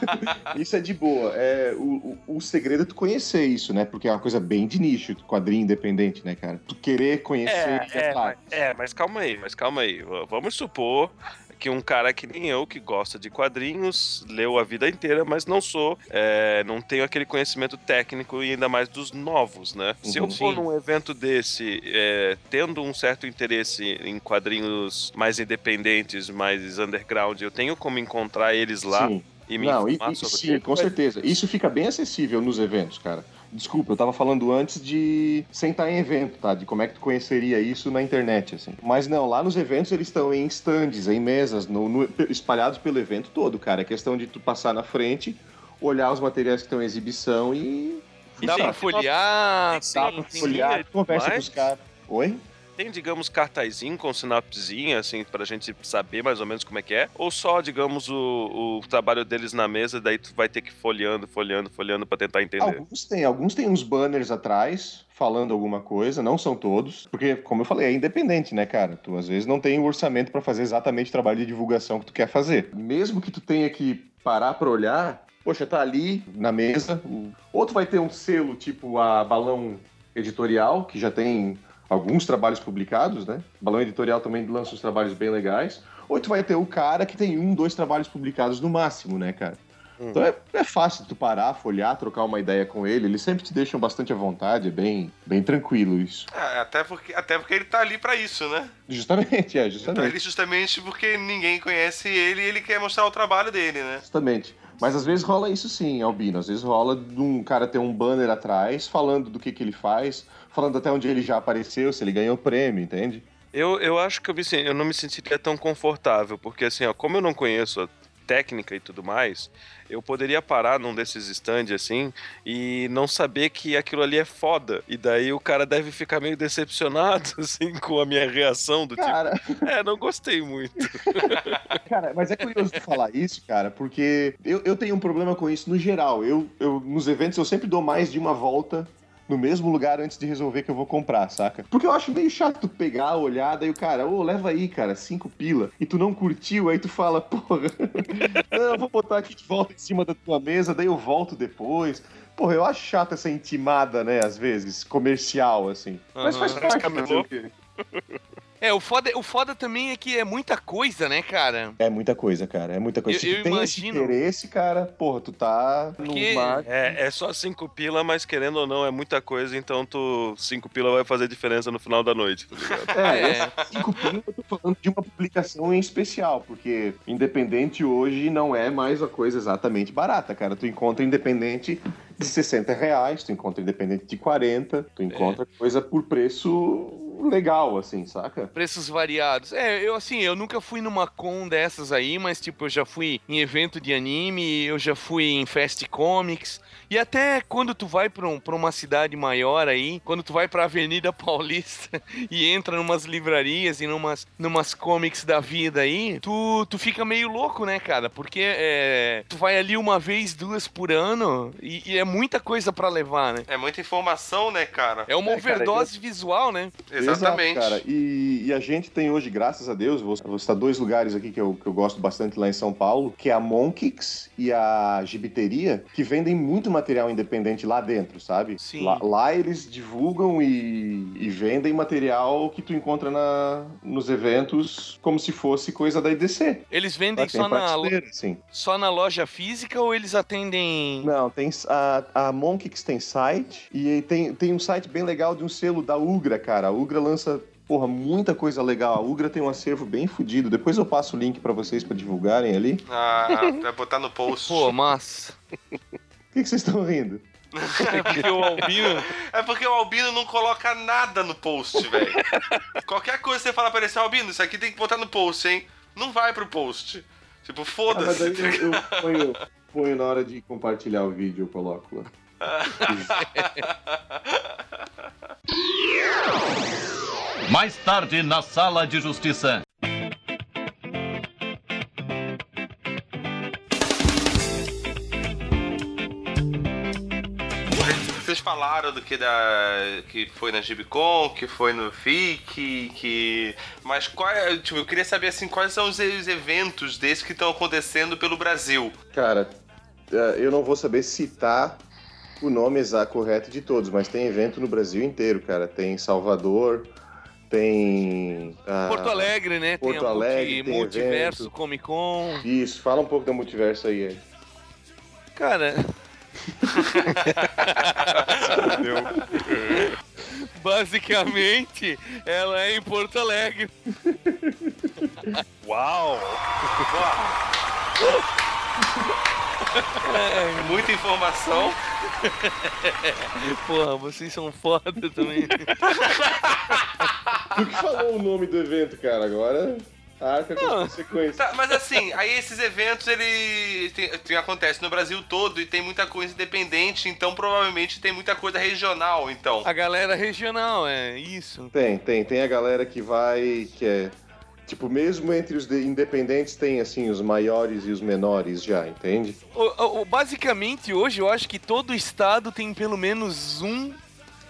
isso é de boa. É, o, o, o segredo é tu conhecer isso, né? Porque é uma coisa bem de nicho, quadrinho independente, né, cara? Tu querer conhecer É, é, mas, é, mas calma aí, mas calma aí. Vamos supor que um cara que nem eu, que gosta de quadrinhos, leu a vida inteira, mas não sou, é, não tenho aquele conhecimento técnico e ainda mais dos novos, né? Se eu Uhum. for Sim. num evento desse, é, tendo um certo interesse em quadrinhos mais independentes, mais underground, eu tenho como encontrar eles lá Sim. e me Não, e, e- sobre sim, com certeza. Isso fica bem acessível nos eventos, cara. Desculpa, eu tava falando antes de sentar em evento, tá? De como é que tu conheceria isso na internet, assim. Mas não, lá nos eventos eles estão em stands, em mesas, no- no- espalhados pelo evento todo, cara. É questão de tu passar na frente, olhar os materiais que estão em exibição e. E Dá sim, pra folhear, dá sim, pra sim. e conversa com os caras. Oi? Tem, digamos, cartazinho com sinapsezinha, assim, pra gente saber mais ou menos como é que é? Ou só, digamos, o, o trabalho deles na mesa, daí tu vai ter que ir folheando, folheando, folheando pra tentar entender? Alguns têm, alguns têm uns banners atrás falando alguma coisa, não são todos, porque, como eu falei, é independente, né, cara? Tu às vezes não tem o orçamento pra fazer exatamente o trabalho de divulgação que tu quer fazer. Mesmo que tu tenha que parar pra olhar, poxa, tá ali na mesa, ou tu vai ter um selo tipo a Balão Editorial, que já tem alguns trabalhos publicados, né? Balão Editorial também lança uns trabalhos bem legais. Ou tu vai ter o cara que tem um, dois trabalhos publicados no máximo, né, cara? Então é, é fácil tu parar, folhar, trocar uma ideia com ele. Eles sempre te deixam bastante à vontade, é bem, bem tranquilo isso. É, até, porque, até porque ele tá ali pra isso, né? Justamente, é, Tá justamente. ali justamente porque ninguém conhece ele e ele quer mostrar o trabalho dele, né? Justamente. Mas às vezes rola isso sim, Albino. Às vezes rola de um cara ter um banner atrás falando do que, que ele faz, falando até onde ele já apareceu, se ele ganhou prêmio, entende? Eu, eu acho que eu, me, eu não me sentiria tão confortável, porque assim, ó, como eu não conheço a técnica e tudo mais, eu poderia parar num desses stands assim e não saber que aquilo ali é foda. E daí o cara deve ficar meio decepcionado, assim, com a minha reação do Cara, tipo, é, não gostei muito. Cara, mas é curioso falar isso, cara, porque eu, eu tenho um problema com isso no geral. Eu, eu, nos eventos, eu sempre dou mais de uma volta no mesmo lugar antes de resolver que eu vou comprar, saca? Porque eu acho meio chato tu pegar, olhar, daí o cara, ô, leva aí, cara, cinco pila, e tu não curtiu, aí tu fala, porra, não, eu vou botar aqui de volta em cima da tua mesa, daí eu volto depois. Porra, eu acho chato essa intimada, né, às vezes, comercial, assim. Mas faz parte, fazer o quê? É, o foda, o foda também é que é muita coisa, né, cara? É muita coisa, cara. É muita coisa. Eu- Se eu tem imagino. esse interesse, cara, porra, tu tá Porque- no mar. É, é só cinco pila, mas querendo ou não, é muita coisa, então tu cinco pila vai fazer diferença no final da noite, tá ligado? É, É. cinco pila eu tô falando de uma publicação em especial, porque independente hoje não é mais uma coisa exatamente barata, cara. Tu encontra independente de 60 reais, tu encontra independente de 40, tu encontra coisa por preço legal, assim, saca? Preços variados. É, eu assim, eu nunca fui numa con dessas aí, mas tipo, eu já fui em evento de anime, eu já fui em Fast Comics. E até quando tu vai pra, um, pra uma cidade maior aí, quando tu vai pra Avenida Paulista e entra numas livrarias e numas, numas comics da vida aí, tu, tu fica meio louco, né, cara? Porque é, tu vai ali uma vez, duas por ano e, e é muita coisa pra levar, né? É muita informação, né, cara? É uma É, cara, overdose visual, né? Exatamente. Exato, cara. E, e a gente tem hoje, graças a Deus, vou, vou citar dois lugares aqui que eu, que eu gosto bastante lá em São Paulo, que é a Monkix e a Gibiteria, que vendem muito material independente lá dentro, sabe? Sim. Lá, lá eles divulgam e, e vendem material que tu encontra na, nos eventos como se fosse coisa da IDC. Eles vendem só na, prateleira, assim. só na loja física ou eles atendem. Não, tem a, a Monkix tem site e tem, tem um site bem legal de um selo da Ugra, cara. A Ugra lança, porra, muita coisa legal. A Ugra tem um acervo bem fodido. Depois eu passo o link pra vocês pra divulgarem ali. Ah, vai botar no post. Pô, mas. Que, que vocês estão rindo? É porque o Albino. É porque o Albino não coloca nada no post, velho. Qualquer coisa que você fala pra ele assim, Albino, isso aqui tem que botar no post, hein? Não vai pro post. Tipo, Ah, foda-se. aí eu, eu ponho, ponho na hora de compartilhar o vídeo, eu coloco lá. Mais tarde na Sala de Justiça. Vocês falaram do que da que foi na Gibicon, que foi no FIC, que mas qual é, tipo, eu queria saber assim, quais são os, os eventos desses que estão acontecendo pelo Brasil? Cara, eh, eu não vou saber citar o nome exato correto de todos, mas tem evento no Brasil inteiro, cara. Tem em Salvador, tem. ah, Porto Alegre, né? Porto tem multi- Alegre, tem Multiverso, evento. Comic Con. Isso, fala um pouco da multiverso aí. Cara. Basicamente, ela é em Porto Alegre. Uau! Muita informação. Porra, vocês são foda também. Tu que falou o nome do evento, cara, agora arca com as consequências. Tá, mas assim, aí esses eventos, ele tem, tem- acontece no Brasil todo e tem muita coisa independente, então provavelmente tem muita coisa regional, então. A galera regional, é isso. Tem, tem, tem a galera que vai, que é. Tipo, mesmo entre os de- independentes tem, assim, os maiores e os menores já, entende? O- o- basicamente, hoje eu acho que todo estado tem pelo menos um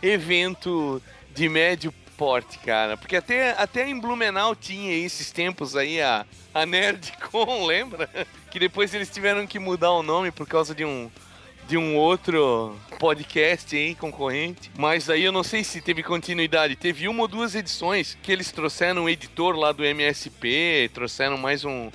evento de médio porte, cara. Porque até, até em Blumenau tinha esses tempos aí a, a Nerdcon, lembra? Que depois eles tiveram que mudar o nome por causa de um, de um outro podcast aí, concorrente. Mas aí eu não sei se teve continuidade. Teve uma ou duas edições que eles trouxeram um editor lá do MSP, trouxeram mais um.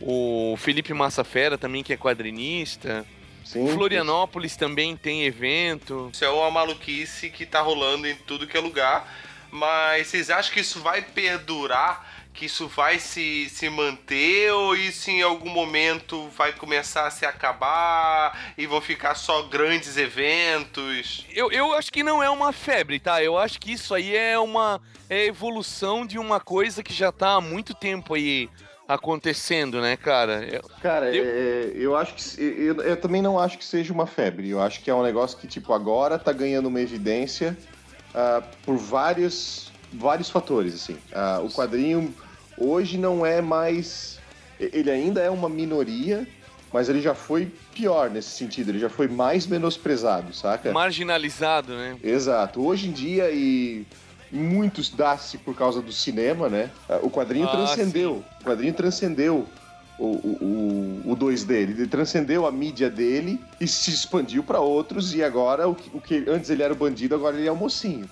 O Felipe Massafera também, que é quadrinista. Sim. Florianópolis também tem evento. Isso é uma maluquice que tá rolando em tudo que é lugar. Mas vocês acham que isso vai perdurar? Que isso vai se, se manter? Ou isso em algum momento vai começar a se acabar e vão ficar só grandes eventos? Eu, eu acho que não é uma febre, tá? Eu acho que isso aí é uma é evolução de uma coisa que já tá há muito tempo aí acontecendo, né, cara? Eu- Cara, Eu- é, eu acho que. Eu, eu também não acho que seja uma febre. Eu acho que é um negócio que, tipo, agora tá ganhando uma evidência ah, por vários, vários fatores, assim. Ah, o quadrinho hoje não é mais. Ele ainda é uma minoria, mas ele já foi pior nesse sentido. Ele já foi mais menosprezado, saca? marginalizado, né? Exato. Hoje em dia, e muitos dá-se por causa do cinema, né? O quadrinho Ah, transcendeu. O quadrinho transcendeu o, o, o, o 2D. Ele transcendeu a mídia dele e se expandiu para outros. E agora, o que, o que antes ele era o bandido, agora ele é o mocinho.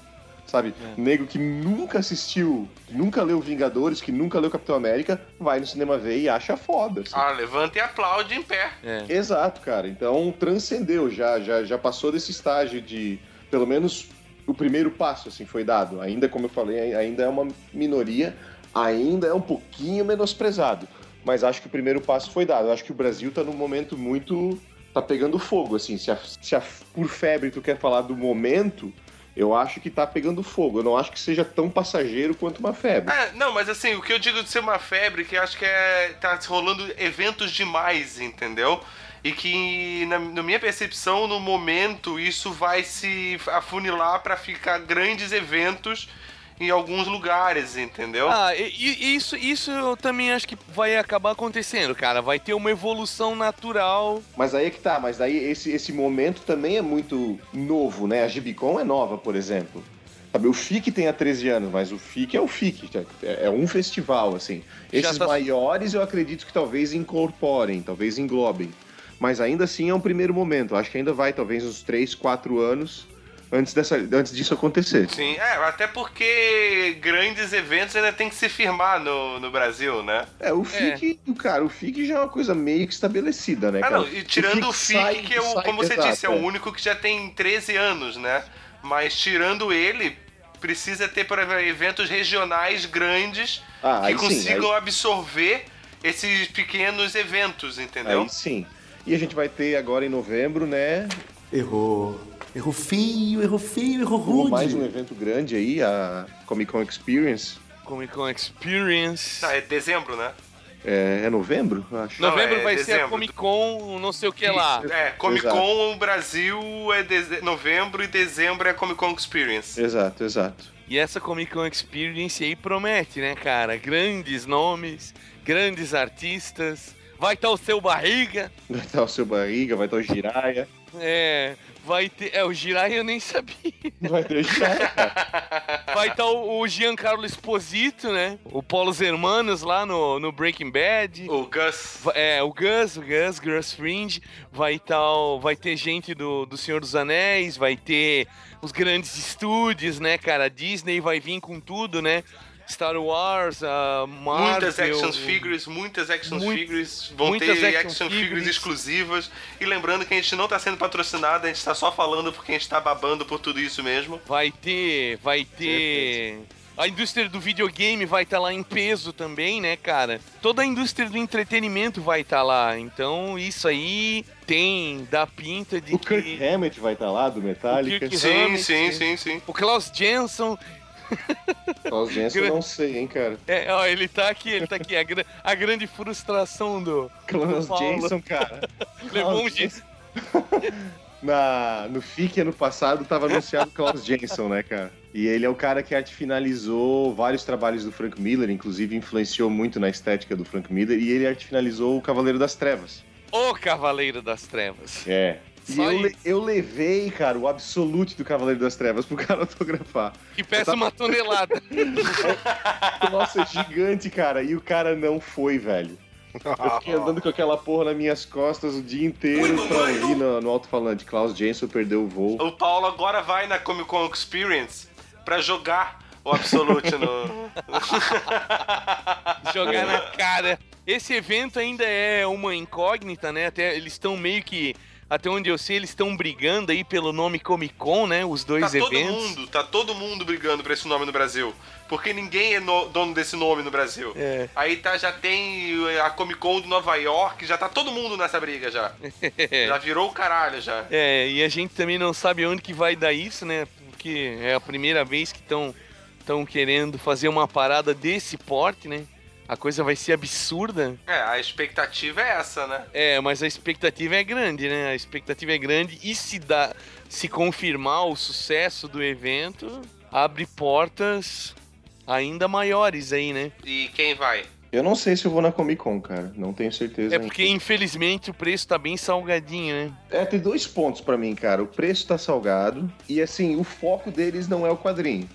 Sabe? É. Nego que nunca assistiu, que nunca leu Vingadores, que nunca leu Capitão América, vai no cinema ver e acha foda. assim. Ah, levanta e aplaude em pé. É. Exato, cara. Então transcendeu, já, já, já passou desse estágio de, pelo menos o primeiro passo assim foi dado. Ainda como eu falei, ainda é uma minoria, ainda é um pouquinho menosprezado, mas acho que o primeiro passo foi dado. Eu acho que o Brasil tá num momento muito tá pegando fogo assim. Se, a, se a- por febre tu quer falar do momento, eu acho que tá pegando fogo. Eu não acho que seja tão passageiro quanto uma febre. É, não, mas assim, o que eu digo de ser uma febre, que acho que é. tá rolando eventos demais, entendeu? E que, na, na minha percepção, no momento, isso vai se afunilar pra ficar grandes eventos em alguns lugares, entendeu? Ah, e, e isso, isso eu também acho que vai acabar acontecendo, cara. Vai ter uma evolução natural. Mas aí é que tá, mas daí esse, esse momento também é muito novo, né? A Gibicon é nova, por exemplo. Sabe, o FIC tem há 13 anos, mas o FIC é o FIC, é é um festival, assim. Esses tá- maiores eu acredito que talvez incorporem, talvez englobem. Mas ainda assim é um primeiro momento. Acho que ainda vai, talvez, uns 3, 4 anos antes, dessa, antes disso acontecer. Sim, é, até porque grandes eventos ainda tem que se firmar no, no Brasil, né? É, o FIC, cara, o FIC já é uma coisa meio que estabelecida, né, Ah, cara? não, e tirando o FIC, sai- que é o, sai- como você exato, disse, é o único que já tem 13 anos, né? Mas tirando ele, precisa ter, exemplo, eventos regionais grandes Ah, que aí sim, consigam aí- absorver esses pequenos eventos, entendeu? Aí sim. E a gente vai ter agora em novembro, né? Errou. Errou feio, errou feio, errou rude. mais um evento grande aí, a Comic Con Experience. Comic Con Experience. Ah, é dezembro, né? É, é novembro, acho. Não, Novembro é vai ser a dezembro. Comic Con, não sei o que lá. É, Comic Exato. Con Brasil é deze- novembro e dezembro é Comic Con Experience. Exato, exato. E essa Comic Con Experience aí promete, né, cara? Grandes nomes, grandes artistas. Vai estar o seu barriga. Vai estar o seu barriga, vai estar o Jiraya. É, vai ter. É, o Jirai eu nem sabia. Vai ter Jirai, cara. Vai estar o, o Giancarlo Esposito, né? O Paulo Hermanos lá no, no Breaking Bad. O Gus. É, o Gus, o Gus, Gus Fringe. Vai, tá, o- vai ter gente do, do Senhor dos Anéis, vai ter os grandes estúdios, né, cara? A Disney vai vir com tudo, né? Star Wars, a Marvel... Muitas action figures, muitas action Muito- figures, vão muitas ter action action, figures. figures. exclusivas. E lembrando que a gente não tá sendo patrocinado, a gente tá só falando porque a gente tá babando por tudo isso mesmo. Vai ter, vai ter. A indústria do videogame vai estar lá em peso também, né, cara? Toda a indústria do entretenimento vai estar lá. Então, isso aí tem da pinta de O Kirk que Hammett vai estar lá, do Metallica. Kirk Sim, Hammett, sim, sim, sim. o Klaus Jensen, Jensen eu não sei, hein, cara. é, ó, ele tá aqui, ele tá aqui, a, gra- a grande frustração do Klaus. Jensen, cara. Levou um dia. Jensen. Na, no FIC ano passado tava anunciado Klaus Jensen, né, cara? E ele é o cara que arte finalizou vários trabalhos do Frank Miller, inclusive influenciou muito na estética do Frank Miller, e ele arte finalizou o Cavaleiro das Trevas. O Cavaleiro das Trevas. É. E eu, le- eu levei, cara, o Absolute do Cavaleiro das Trevas pro cara autografar. Que pesa uma tonelada. Nossa, gigante, cara. E o cara não foi, velho. Eu fiquei andando com aquela porra nas minhas costas o dia inteiro pra ouvir no, no alto-falante. Klaus Jensen perdeu o voo. O Paulo agora vai na Comic Con Experience pra jogar o Absolute no. jogar na cara. Esse evento ainda é uma incógnita, né? Até eles estão meio que. Até onde eu sei, eles estão brigando aí pelo nome Comic Con, né? Os dois Tá todo eventos. mundo, tá todo mundo brigando por esse nome no Brasil. Porque ninguém é no- dono desse nome no Brasil. É. Aí tá, já tem a Comic Con de Nova York, já tá todo mundo nessa briga já. Já virou o caralho já. É, e a gente também não sabe onde que vai dar isso, né? Porque é a primeira vez que estão estão querendo fazer uma parada desse porte, né? A coisa vai ser absurda. É, a expectativa é essa, né? É, mas a expectativa é grande, né? A expectativa é grande e se dá, se confirmar o sucesso do evento, abre portas ainda maiores aí, né? E quem vai? Eu não sei se eu vou na Comic Con, cara. Não tenho certeza. É ainda. porque infelizmente o preço tá bem salgadinho, né? É, tem dois pontos pra mim, cara. O preço tá salgado e, assim, o foco deles não é o quadrinho,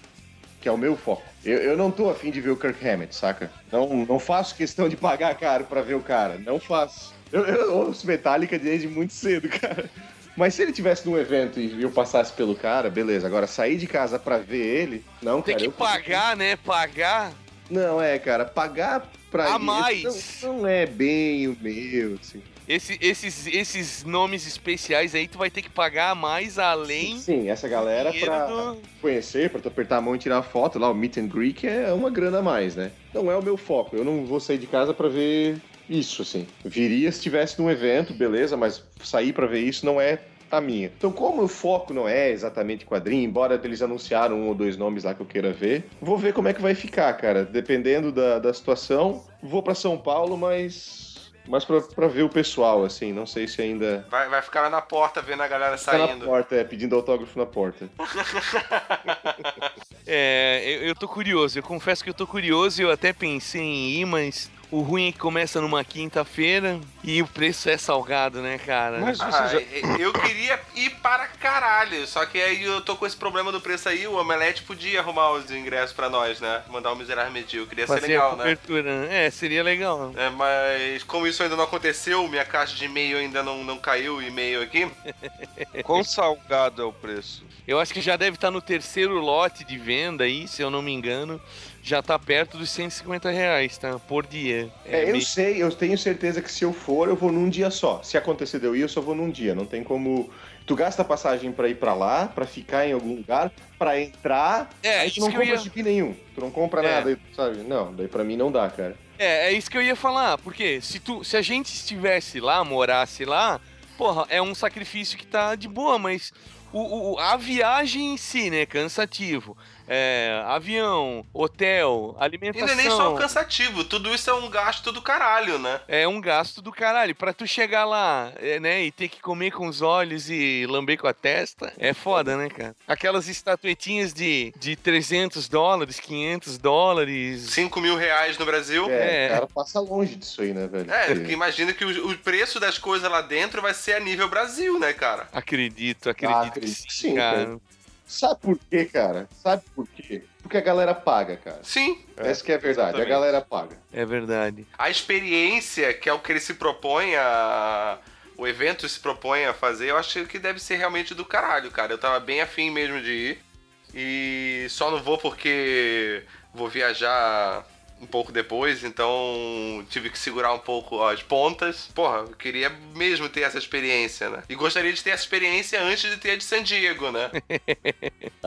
que é o meu foco. Eu, eu não tô afim de ver o Kirk Hammett, saca? Não, não faço questão de pagar caro pra ver o cara. Não faço. Eu, eu ouço Metallica desde muito cedo, cara. Mas se ele tivesse num evento e eu passasse pelo cara, beleza. Agora, sair de casa pra ver ele, não, Tem cara. que eu- pagar, né? Pagar. Não, é, cara. Pagar pra A mais. Não, não é bem o meu, assim. Esse- esses, esses nomes especiais aí tu vai ter que pagar a mais além Sim, essa galera pra do... conhecer, pra tu apertar a mão e tirar a foto lá, o meet and greet é uma grana a mais, né? Não é o meu foco. Eu não vou sair de casa pra ver isso, assim. Viria se tivesse num evento, beleza, mas sair pra ver isso não é a minha. Então, como o foco não é exatamente quadrinho, embora eles anunciaram um ou dois nomes lá que eu queira ver, vou ver como é que vai ficar, cara. Dependendo da, da situação, vou pra São Paulo, mas. Mas pra, pra ver o pessoal, assim, não sei se ainda. Vai, vai ficar lá na porta vendo a galera Tá na saindo. porta, é, pedindo autógrafo na porta. É, eu, eu tô curioso, eu confesso que eu tô curioso, eu até pensei em ir, mas o ruim é que começa numa quinta-feira e o preço é salgado, né, cara? Mas você Ah, já. eu queria ir para caralho, só que aí eu tô com esse problema do preço aí, o Omelete podia arrumar os ingressos pra nós, né? Mandar o Miserável Medíocre, queria ser Fazer a legal, né? cobertura. É, seria legal. É, mas como isso ainda não aconteceu, minha caixa de e-mail ainda não, não caiu o e-mail aqui. Quão salgado é o preço? Eu acho que já deve estar no terceiro lote de venda aí, se eu não me engano. Já tá perto dos 150 reais, tá? Por dia. É, eu meio- sei, eu tenho certeza que se eu for, eu vou num dia só. Se acontecer de eu ir, eu só vou num dia. Não tem como. Tu gasta passagem pra ir pra lá, pra ficar em algum lugar, pra entrar. É, aí tu não compra ia- chip nenhum. Tu não compra É. nada, sabe? Não, daí pra mim não dá, cara. É, é isso que eu ia falar, porque se, tu, se a gente estivesse lá, morasse lá, porra, é um sacrifício que tá de boa, mas o, o- a viagem em si, né, cansativo. É, avião, hotel, E alimentação. não é nem só cansativo, tudo isso é um gasto do caralho, né? É um gasto do caralho. Pra tu chegar lá, é, né, e ter que comer com os olhos e lamber com a testa, é foda, né, cara? Aquelas estatuetinhas de, de 300 dólares, 500 dólares. 5 mil reais no Brasil. É, É. o cara passa longe disso aí, né, velho? É, Porque- imagina que o, o preço das coisas lá dentro vai ser a nível Brasil, né, cara? Acredito, acredito, Ah, acredito sim, sim, cara. cara. Sabe por quê, cara? Sabe por quê? Porque a galera paga, cara. Sim. Essa que é a verdade, exatamente. a galera paga. É verdade. A experiência, que é o que ele se propõe a. O evento se propõe a fazer, eu acho que deve ser realmente do caralho, cara. Eu tava bem afim mesmo de ir. E só não vou porque vou viajar um pouco depois, então tive que segurar um pouco as pontas. Porra, eu queria mesmo ter essa experiência, né? E gostaria de ter essa experiência antes de ter a de San Diego, né?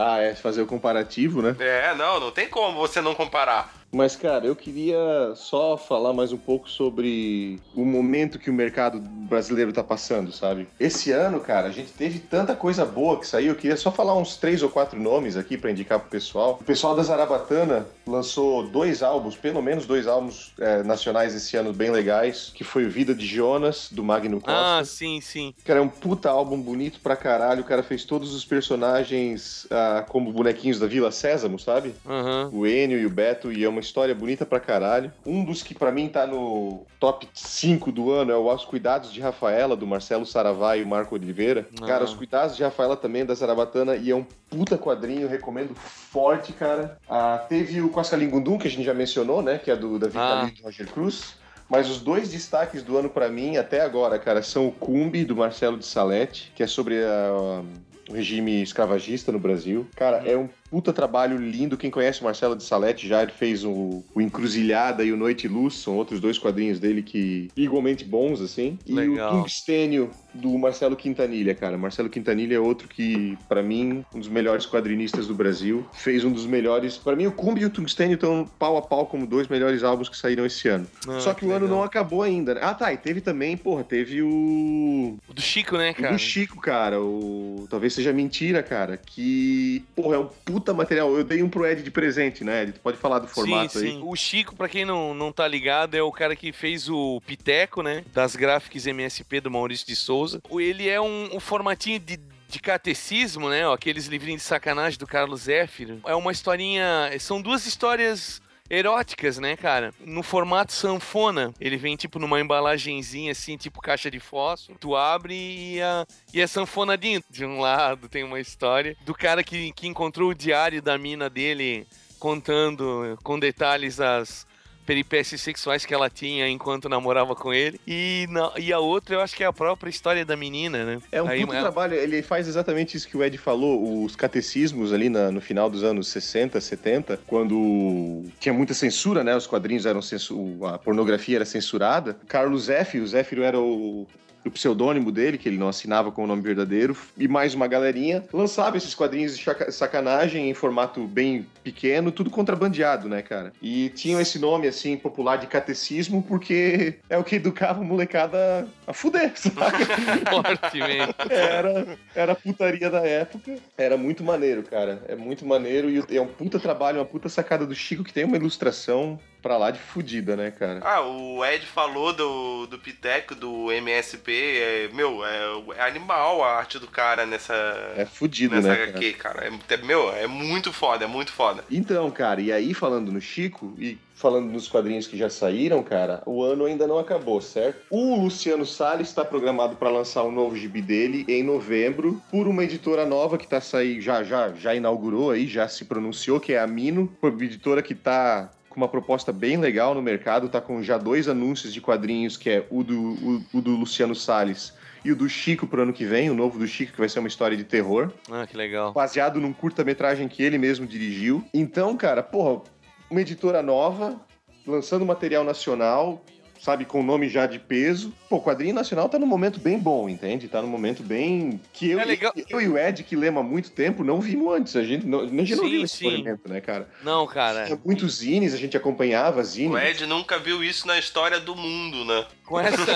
Ah, é fazer o comparativo, né? é, não, não tem como você não comparar. Mas, cara, eu queria só falar mais um pouco sobre o momento que o mercado brasileiro tá passando, sabe? Esse ano, cara, a gente teve tanta coisa boa que saiu. Eu queria só falar uns três ou quatro nomes aqui pra indicar pro pessoal. O pessoal da Zarabatana lançou dois álbuns, pelo menos dois álbuns é, nacionais esse ano bem legais, que foi o Vida de Jonas, do Magno Costa. Ah, sim, sim. Cara, é um puta álbum bonito pra caralho. O cara fez todos os personagens ah, como bonequinhos da Vila Sésamo, sabe? Aham. O Enio e o Beto, e é uma história bonita pra caralho. Um dos que pra mim tá no top 5 do ano é o Aos Cuidados de Rafaela, do Marcelo Saravá e o Marco Oliveira. Ah. Cara, Os Cuidados de Rafaela também é da Zarabatana e é um puta quadrinho, recomendo forte, cara. Ah, teve o Quascalingundum, que a gente já mencionou, né? Que é do Davi Ah. E do Roger Cruz. Mas os dois destaques do ano pra mim, até agora, cara, são o Cumbi, do Marcelo de Salete, que é sobre a- o regime escravagista no Brasil. Cara, é um puta trabalho lindo. Quem conhece o Marcelo de Salete já ele fez o, o Encruzilhada e o Noite e Luz, são outros dois quadrinhos dele que igualmente bons, assim. E Legal. o Tungstênio do Marcelo Quintanilha, cara. Marcelo Quintanilha é outro que, pra mim, um dos melhores quadrinistas do Brasil. Fez um dos melhores. Pra mim, o Cumbi e o Tungstênio estão pau a pau como dois melhores álbuns que saíram esse ano. Ah, Só que, o ano legal. não acabou ainda. né? Ah, tá. E teve também, porra, teve o. O do Chico, né, O cara? do Chico, cara, o talvez seja mentira, cara, que, porra, é um puta material. Eu dei um pro Ed de presente, né, Ed? Tu pode falar do formato sim, aí? sim. O Chico, pra quem não, não tá ligado, é o cara que fez o Piteco, né? Das gráficas MSP do Maurício de Souza. O- Ele é um, um formatinho de. De catecismo, né? ó, Aqueles livrinhos de sacanagem do Carlos Zéfiro. É uma historinha. São duas histórias eróticas, né, cara? No formato sanfona. Ele vem, tipo, numa embalagenzinha, assim, tipo caixa de fósforo. Tu abre e a, e é sanfonadinho. De um lado tem uma história do cara que, que encontrou o diário da mina dele contando com detalhes as peripécias sexuais que ela tinha enquanto namorava com ele. E, na- e a outra, eu acho que é a própria história da menina, né? É um Aí, puta é- trabalho, ele faz exatamente isso que o Ed falou, os catecismos ali na- no final dos anos 60, 70, quando tinha muita censura, né? Os quadrinhos eram censu- a pornografia era censurada. Carlos Zéfiro, o Zéfiro era o o pseudônimo dele, que ele não assinava com o nome verdadeiro, e mais uma galerinha, lançava esses quadrinhos de sacanagem em formato bem pequeno, tudo contrabandeado, né, cara? E tinham esse nome, assim, popular de catecismo, porque é o que educava a molecada a fuder, sabe? Fortemente. Era, era a putaria da época. Era muito maneiro, cara. É muito maneiro e é um puta trabalho, uma puta sacada do Chico que tem uma ilustração pra lá de fudida, né, cara? Ah, o Ed falou do, do Piteco, do MSP. É, meu, é, é animal a arte do cara nessa, É fudido, nessa né, cara? HQ, cara. É, é- meu, é muito foda, é muito foda. Então, cara, e aí falando no Chico e falando nos quadrinhos que já saíram, cara, o ano ainda não acabou, certo? O Luciano Salles está programado para lançar um novo gibi dele em novembro por uma editora nova que tá saindo, já já já inaugurou aí, já se pronunciou que é a Mino, uma editora que tá com uma proposta bem legal no mercado, tá com já dois anúncios de quadrinhos, que é o do, o, o do Luciano Salles e o do Chico pro ano que vem, o novo do Chico, que vai ser uma história de terror Ah, que legal. baseado num curta-metragem que ele mesmo dirigiu. Então, cara, porra, uma editora nova, lançando material nacional, sabe, com nome já de peso. Pô, o quadrinho nacional tá num momento bem bom, entende? Tá num momento bem. Que eu, É legal. eu e o Ed, que lemos há muito tempo, não vimos antes. A gente não, a gente não Sim, viu esse movimento, né, cara? Não, cara, Tinha muitos zines, a gente acompanhava zines. O Ed nunca viu isso na história do mundo, né? com essa.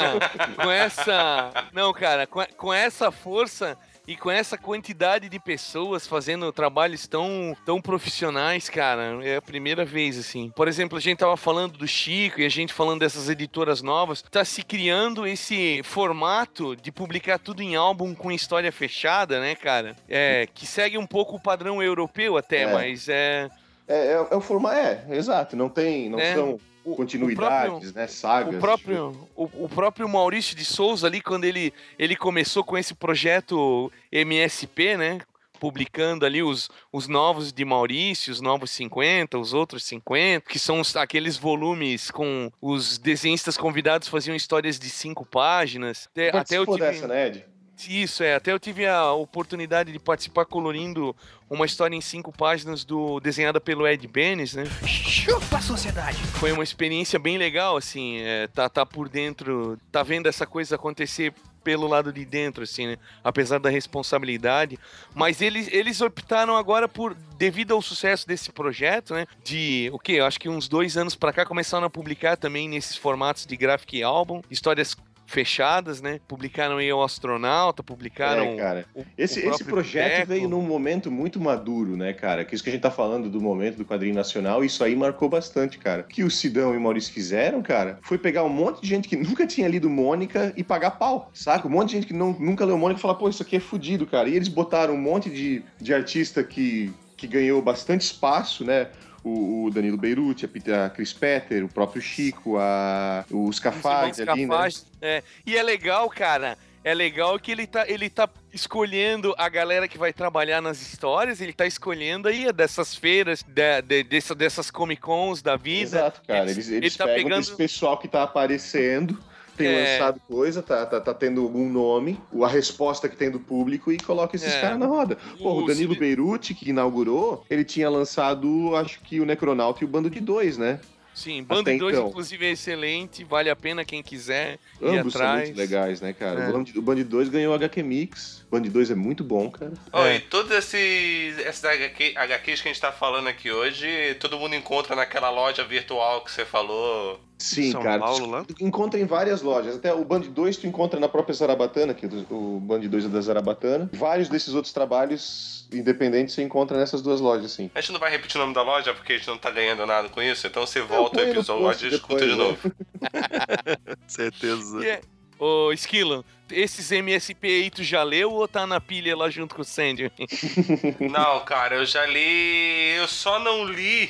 com essa. Não, cara, com, com essa força. E com essa quantidade de pessoas fazendo trabalhos tão, tão profissionais, cara, é a primeira vez, assim. Por exemplo, a gente tava falando do Chico e a gente falando dessas editoras novas, tá se criando esse formato de publicar tudo em álbum com história fechada, né, cara? É, que segue um pouco o padrão europeu até, É. mas é... É, é, é o formato. É, exato. Não tem. Não É. são o- continuidades, o próprio- né? Sagas. O próprio, o, o próprio Maurício de Souza ali, quando ele, ele começou com esse projeto MSP, né? Publicando ali os, os novos de Maurício, os novos 50, os outros 50, que são os- aqueles volumes com os desenhistas convidados faziam histórias de cinco páginas. Até, até eu tive, dessa, né, Ed? Isso, é. Até eu tive a oportunidade de participar colorindo uma história em cinco páginas do desenhada pelo Ed Benes, né? Chupa a sociedade. foi uma experiência bem legal, assim, é, tá, tá por dentro, tá vendo essa coisa acontecer pelo lado de dentro, assim, né? Apesar da responsabilidade. Mas eles, eles optaram agora por, devido ao sucesso desse projeto, né? De, o quê? Eu acho que uns dois anos pra cá começaram a publicar também nesses formatos de graphic album, histórias fechadas, né? Publicaram aí o Astronauta, publicaram... É, cara. o- Esse, o esse projeto Teco. veio num momento muito maduro, né, cara? Que isso que a gente tá falando do momento do quadrinho nacional, isso aí marcou bastante, cara. O que o Sidão e o Maurício fizeram, cara, foi pegar um monte de gente que nunca tinha lido Mônica e pagar pau, saca? Um monte de gente que não, nunca leu Mônica e falar, pô, isso aqui é fudido, cara. E eles botaram um monte de, de artista que, que ganhou bastante espaço, né? O, o Danilo Beirute, a, a Chris Petter, o próprio Chico, a, os Cafaz ali, né? Cafaz, é. E é legal, cara. É legal que ele tá, ele tá escolhendo a galera que vai trabalhar nas histórias, ele tá escolhendo aí dessas feiras, de, de- dessa- dessas Comic Cons da vida. Exato, cara. Eles- Eles, eles ele tá pegam pegando- esse pessoal que tá aparecendo, tem É. lançado coisa, tá, tá, tá tendo algum nome, a resposta que tem do público e coloca esses É. caras na roda. Porra, o O Danilo Beirute, que inaugurou, ele tinha lançado, acho que o Necronauta e o Bando de Dois, né? Sim, Bando Até 2, então. inclusive, é excelente, vale a pena quem quiser ir Ambos são atrás. muito legais, né, cara? É. O Band- Band 2 ganhou o HQ Mix. O Band 2 é muito bom, cara. Ó, É. E todos esses, esses HQ, HQs que a gente tá falando aqui hoje, todo mundo encontra naquela loja virtual que você falou. Sim, São cara. Paulo, lá? Tu encontra em várias lojas. Até o Band 2 tu encontra na própria Zarabatana, que o Band 2 é da Zarabatana. Vários desses outros trabalhos independentes você encontra nessas duas lojas, sim. A gente não vai repetir o nome da loja porque a gente não tá ganhando nada com isso, então você volta o episódio e escuta de depois, novo. Certeza. E é- Ô, Esquilo, esses MSP aí tu já leu ou tá na pilha lá junto com o Sandy? Não, cara, eu já li. Eu só não li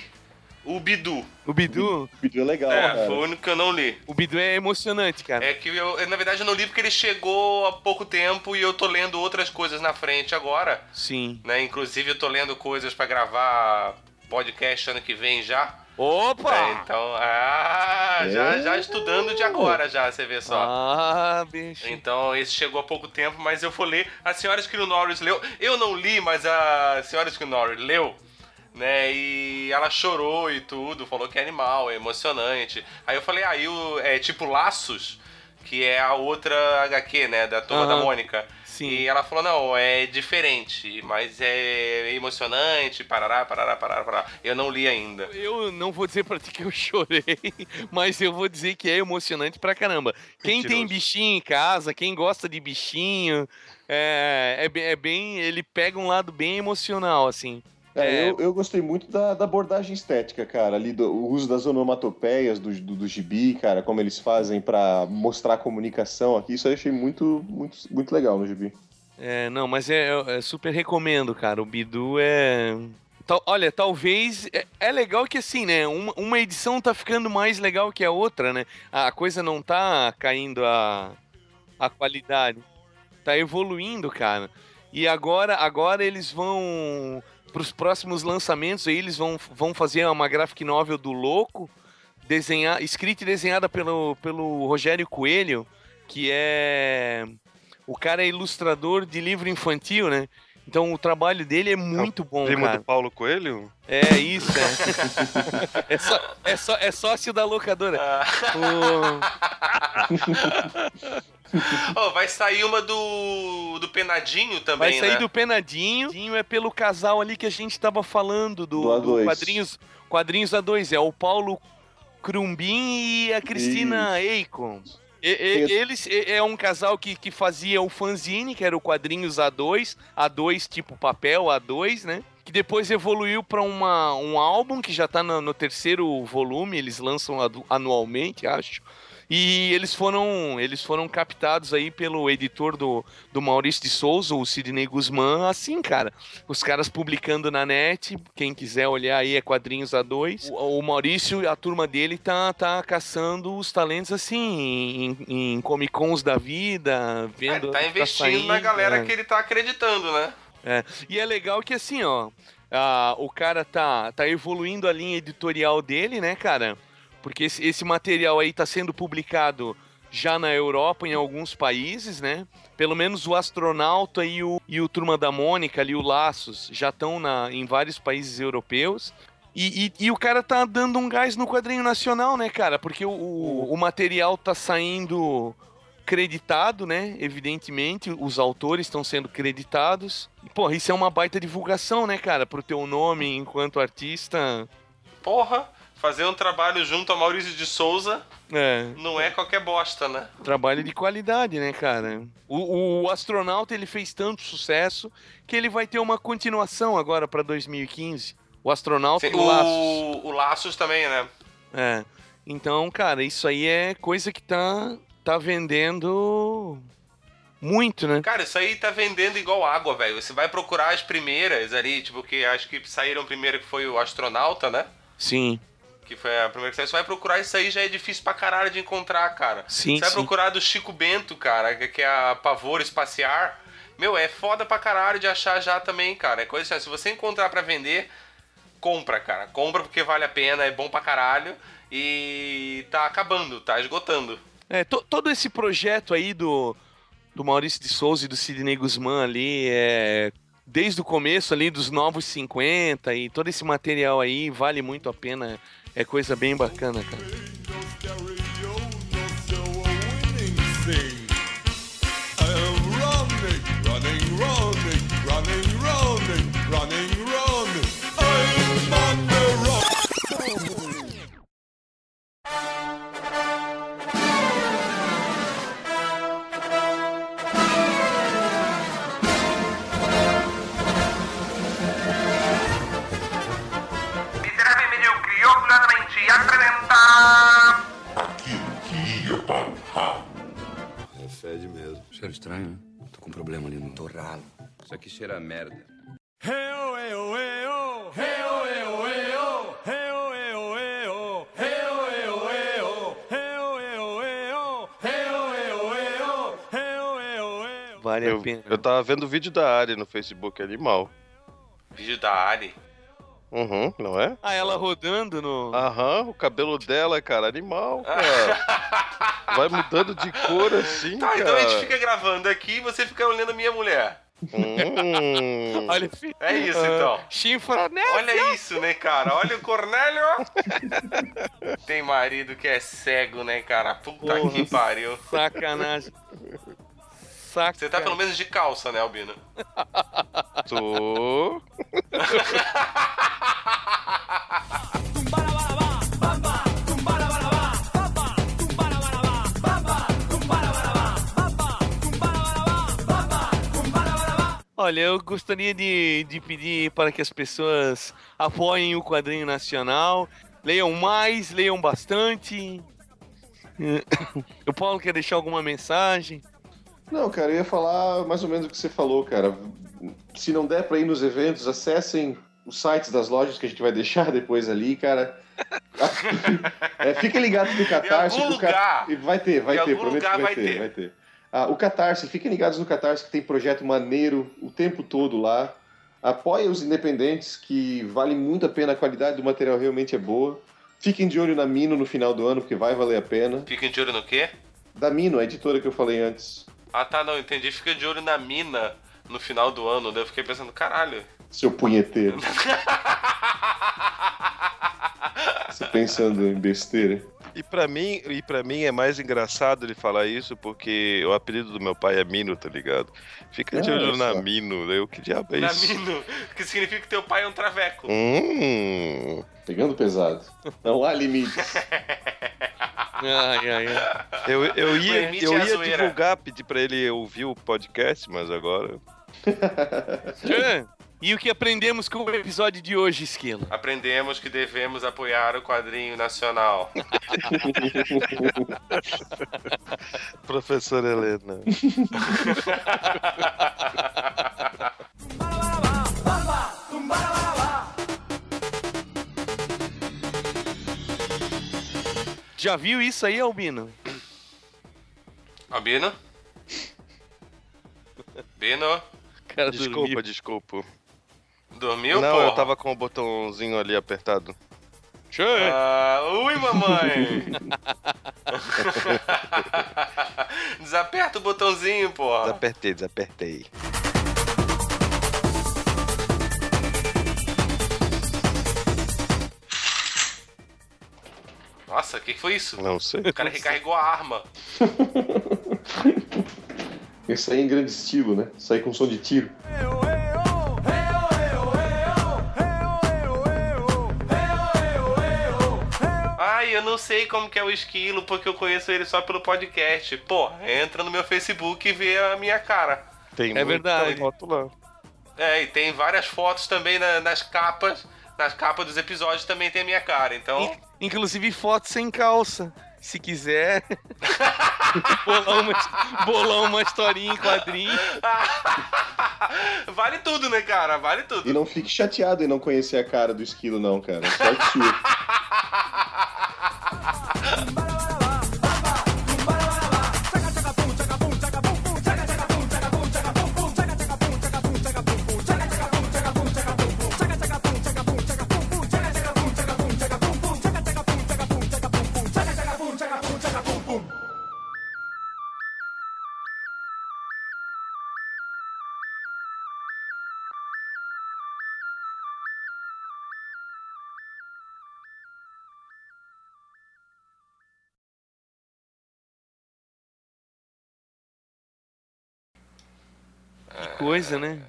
o Bidu. O Bidu, O vídeo é legal, é, cara. foi o único que eu não li. o Bidu é emocionante, cara. É que eu, na verdade, eu não li porque ele chegou há pouco tempo e eu tô lendo outras coisas na frente agora, Sim. né? Inclusive, eu tô lendo coisas pra gravar podcast ano que vem já. Opa! É, então, ah, já, É. já estudando de agora já, você vê só. Ah, bicho. Então, esse chegou há pouco tempo, mas eu vou ler. A senhora Esquilo Norris leu. Eu não li, mas a senhora Esquilo Norris leu. Né, e ela chorou e tudo, falou que é animal, é emocionante. Aí eu falei, aí o é tipo Laços, que é a outra HQ, né, da turma da Aham. Mônica. Sim. E ela falou, não, é diferente, mas é emocionante, parará, parará, parará, parará. Eu não li ainda. Eu não vou dizer pra ti que eu chorei, mas eu vou dizer que é emocionante pra caramba. Quem tem bichinho em casa, quem gosta de bichinho, é, é, é bem. Ele pega um lado bem emocional, assim. É, É. Eu, eu gostei muito da, da abordagem estética, cara. Ali do o uso das onomatopeias do, do, do gibi, cara, como eles fazem pra mostrar a comunicação aqui. Isso eu achei muito, muito, muito legal no gibi. É, não, mas é, é super recomendo, cara. O Bidu é. Tal- olha, talvez. É, é legal que assim, né? Uma, uma edição tá ficando mais legal que a outra, né? A coisa não tá caindo a, a qualidade. Tá evoluindo, cara. E agora, agora eles vão. Pros próximos lançamentos aí, eles vão, vão fazer uma graphic novel do Louco, desenhar, escrita e desenhada pelo, pelo Rogério Coelho, que é. O cara é ilustrador de livro infantil, né? Então o trabalho dele é muito bom, Primo cara. do Paulo Coelho? É isso, é. é, só, é, só, é sócio da locadora. O- Oh, vai sair uma do, do Penadinho também, Vai sair né? do Penadinho. Penadinho é pelo casal ali que a gente tava falando, do, Do do A2. quadrinhos, quadrinhos A2. É o Paulo Crumbin e a Cristina Eikon. E- eles é um casal que, que fazia o fanzine, que era o quadrinhos A2, A2 tipo papel A2, né? Que depois evoluiu pra uma, um álbum que já tá no, no terceiro volume, eles lançam anualmente, acho. E eles foram eles foram captados aí pelo editor do, do Maurício de Souza, o Sidney Guzmán, assim, cara. Os caras publicando na net, quem quiser olhar aí é quadrinhos A2. O, o Maurício, a turma dele tá, tá caçando os talentos assim, em, em Comic Cons da vida, vendo. Tá o que investindo na saindo, galera né? que ele tá acreditando, né? É, e é legal que assim, ó, ah, o cara tá, tá evoluindo a linha editorial dele, né, cara? Porque esse, esse material aí tá sendo publicado já na Europa, em alguns países, né? Pelo menos o Astronauta e o, e o Turma da Mônica ali, o Laços, já estão em vários países europeus. E, e- e o cara tá dando um gás no quadrinho nacional, né, cara? Porque o, o, o material tá saindo creditado, né? Evidentemente, os autores estão sendo creditados. E, porra, isso é uma baita divulgação, né, cara? Pro teu nome enquanto artista. Porra, fazer um trabalho junto a Maurício de Souza É, não é qualquer bosta, né? trabalho de qualidade, né, cara? O, o astronauta ele fez tanto sucesso que ele vai ter uma continuação agora pra 2015. O astronauta Sim, e o Laços. o, o Laços também, né? É. Então, cara, isso aí é coisa que tá, tá vendendo muito, né? Cara, isso aí tá vendendo igual água, velho. Você vai procurar as primeiras ali, tipo, que acho que saíram primeiro que foi o Astronauta, né? Sim. Que foi a primeira que saiu. Você vai procurar isso aí, já é difícil pra caralho de encontrar, cara. Sim, Você vai sim. procurar do Chico Bento, cara, que- é a Pavor Espaciar. Meu, é foda pra caralho de achar já também, cara. É coisa assim, se você encontrar pra vender, compra, cara. Compra porque vale a pena, é bom pra caralho. E tá acabando, tá esgotando. É, to- todo esse projeto aí do, do Maurício de Souza e do Sidney Guzmán ali, é, desde o começo ali dos Novos 50 e todo esse material aí, vale muito a pena. É coisa bem bacana, cara. Miserável apresenta... É fede mesmo. Cheiro estranho, né? Tô com um problema ali no torralo. Isso aqui cheira a merda. Vale a Eu, pena. eu tava vendo o vídeo da Ari no Facebook, animal. Vídeo da Ari. Uhum, não é? Ah, ela rodando no. Aham, o cabelo dela, cara, animal, cara. Vai mudando de cor assim, Tá, cara. então a gente fica gravando aqui e você fica olhando a minha mulher. Hum. Olha, filho. É isso, então. Chifra, né? Olha isso, né, cara? Olha o Cornélio. Tem marido que é cego, né, cara? Puta Porra. que pariu. Sacanagem. Saca. Você tá pelo menos de calça, né, Albino? Tô. Olha, eu gostaria de, de pedir para que as pessoas apoiem o quadrinho nacional, leiam mais, leiam bastante. O Paulo quer deixar alguma mensagem? Não, cara, eu ia falar mais ou menos o que você falou, cara. Se não der pra ir nos eventos, acessem os sites das lojas que a gente vai deixar depois ali, cara. É, fiquem ligados no Catarse. algum o Ca- lugar. Vai ter, vai Em ter, algum prometo que vai, ter, ter. vai ter. Ah, o Catarse, fiquem ligados no Catarse que tem projeto maneiro o tempo todo lá. Apoiem os independentes, que vale muito a pena, a qualidade do material realmente é boa. Fiquem de olho na Mino no final do ano, porque vai valer a pena. Fiquem de olho no quê? Da Mino, a editora que eu falei antes. Ah, tá, não, entendi. Fica de olho na mina no final do ano. Daí eu fiquei pensando, caralho. Seu punheteiro. Você pensando em besteira? E pra mim, e para mim é mais engraçado ele falar isso porque o apelido do meu pai é Mino, tá ligado? Fica de Ah, olho na. Mino, eu que diabo é na isso? mino. Que significa que teu pai é um traveco. Hum. Pegando pesado. Não há limites. Ai, ai, ai. Eu, eu ia, eu ia divulgar, pedir pra ele ouvir o podcast, mas agora. Tchan, E o que aprendemos com o episódio de hoje, Esquilo? Aprendemos que devemos apoiar o quadrinho nacional. Professora Helena. Já viu isso aí, Albino? Albino? Bino? Cara, Desculpa, dormiu. desculpa. Dormiu, Não, porra? eu tava com o botãozinho ali apertado. Tchan. Ah, ui, mamãe! Desaperta o botãozinho, porra. Desapertei, desapertei. Nossa, o que que foi isso? Não sei. O cara recarregou a arma. Isso aí em grande estilo, né? Isso aí com som de tiro. Ai, eu não sei como que é o esquilo, porque eu conheço ele só pelo podcast. Pô, entra no meu Facebook e vê a minha cara. Tem É muita verdade. foto lá. É, e tem várias fotos também na- nas capas. Nas capas dos episódios também tem a minha cara, então. In- Inclusive foto sem calça. Se quiser. bolar, uma, bolar uma historinha em quadrinho. vale tudo, né, cara? Vale tudo. E não fique chateado em não conhecer a cara do esquilo, não, cara. Sorte sua. coisa, né?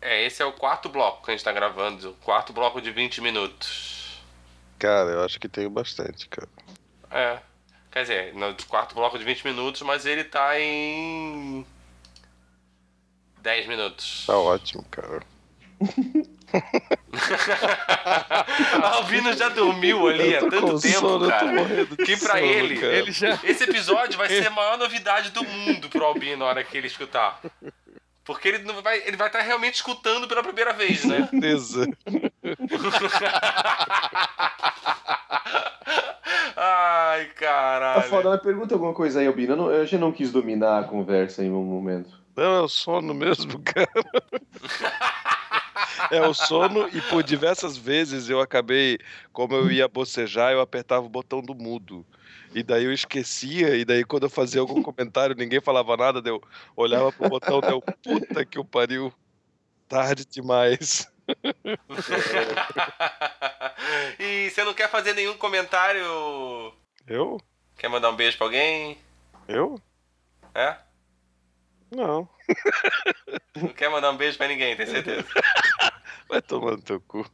É, esse é o quarto bloco que a gente tá gravando. O quarto bloco de 20 minutos. Cara, eu acho que tem bastante, cara. É. Quer dizer, no quarto bloco de 20 minutos, mas ele tá em. 10 minutos. Tá ótimo, cara. Albino já dormiu ali há tanto tempo, sono, cara. Que pra sono, ele, cara. ele já... esse episódio vai ser a maior novidade do mundo pro Albino na hora que ele escutar. Porque ele não vai, ele vai estar realmente escutando pela primeira vez, né? Certeza. Ai, Tá caralho. foda, mas pergunta alguma coisa aí, Albino. Eu, não, eu já não quis dominar a conversa em um momento. Não, é o sono mesmo, cara. É o sono e por diversas vezes eu acabei, como eu ia bocejar, eu apertava o botão do mudo. E daí eu esquecia, e daí quando eu fazia algum comentário, ninguém falava nada, eu olhava pro botão, deu puta que o pariu. Tarde demais. e você não quer fazer nenhum comentário? Eu? Quer mandar um beijo pra alguém? Eu? É? Não. Não quer mandar um beijo pra ninguém, tem certeza? Vai tomar no teu cu.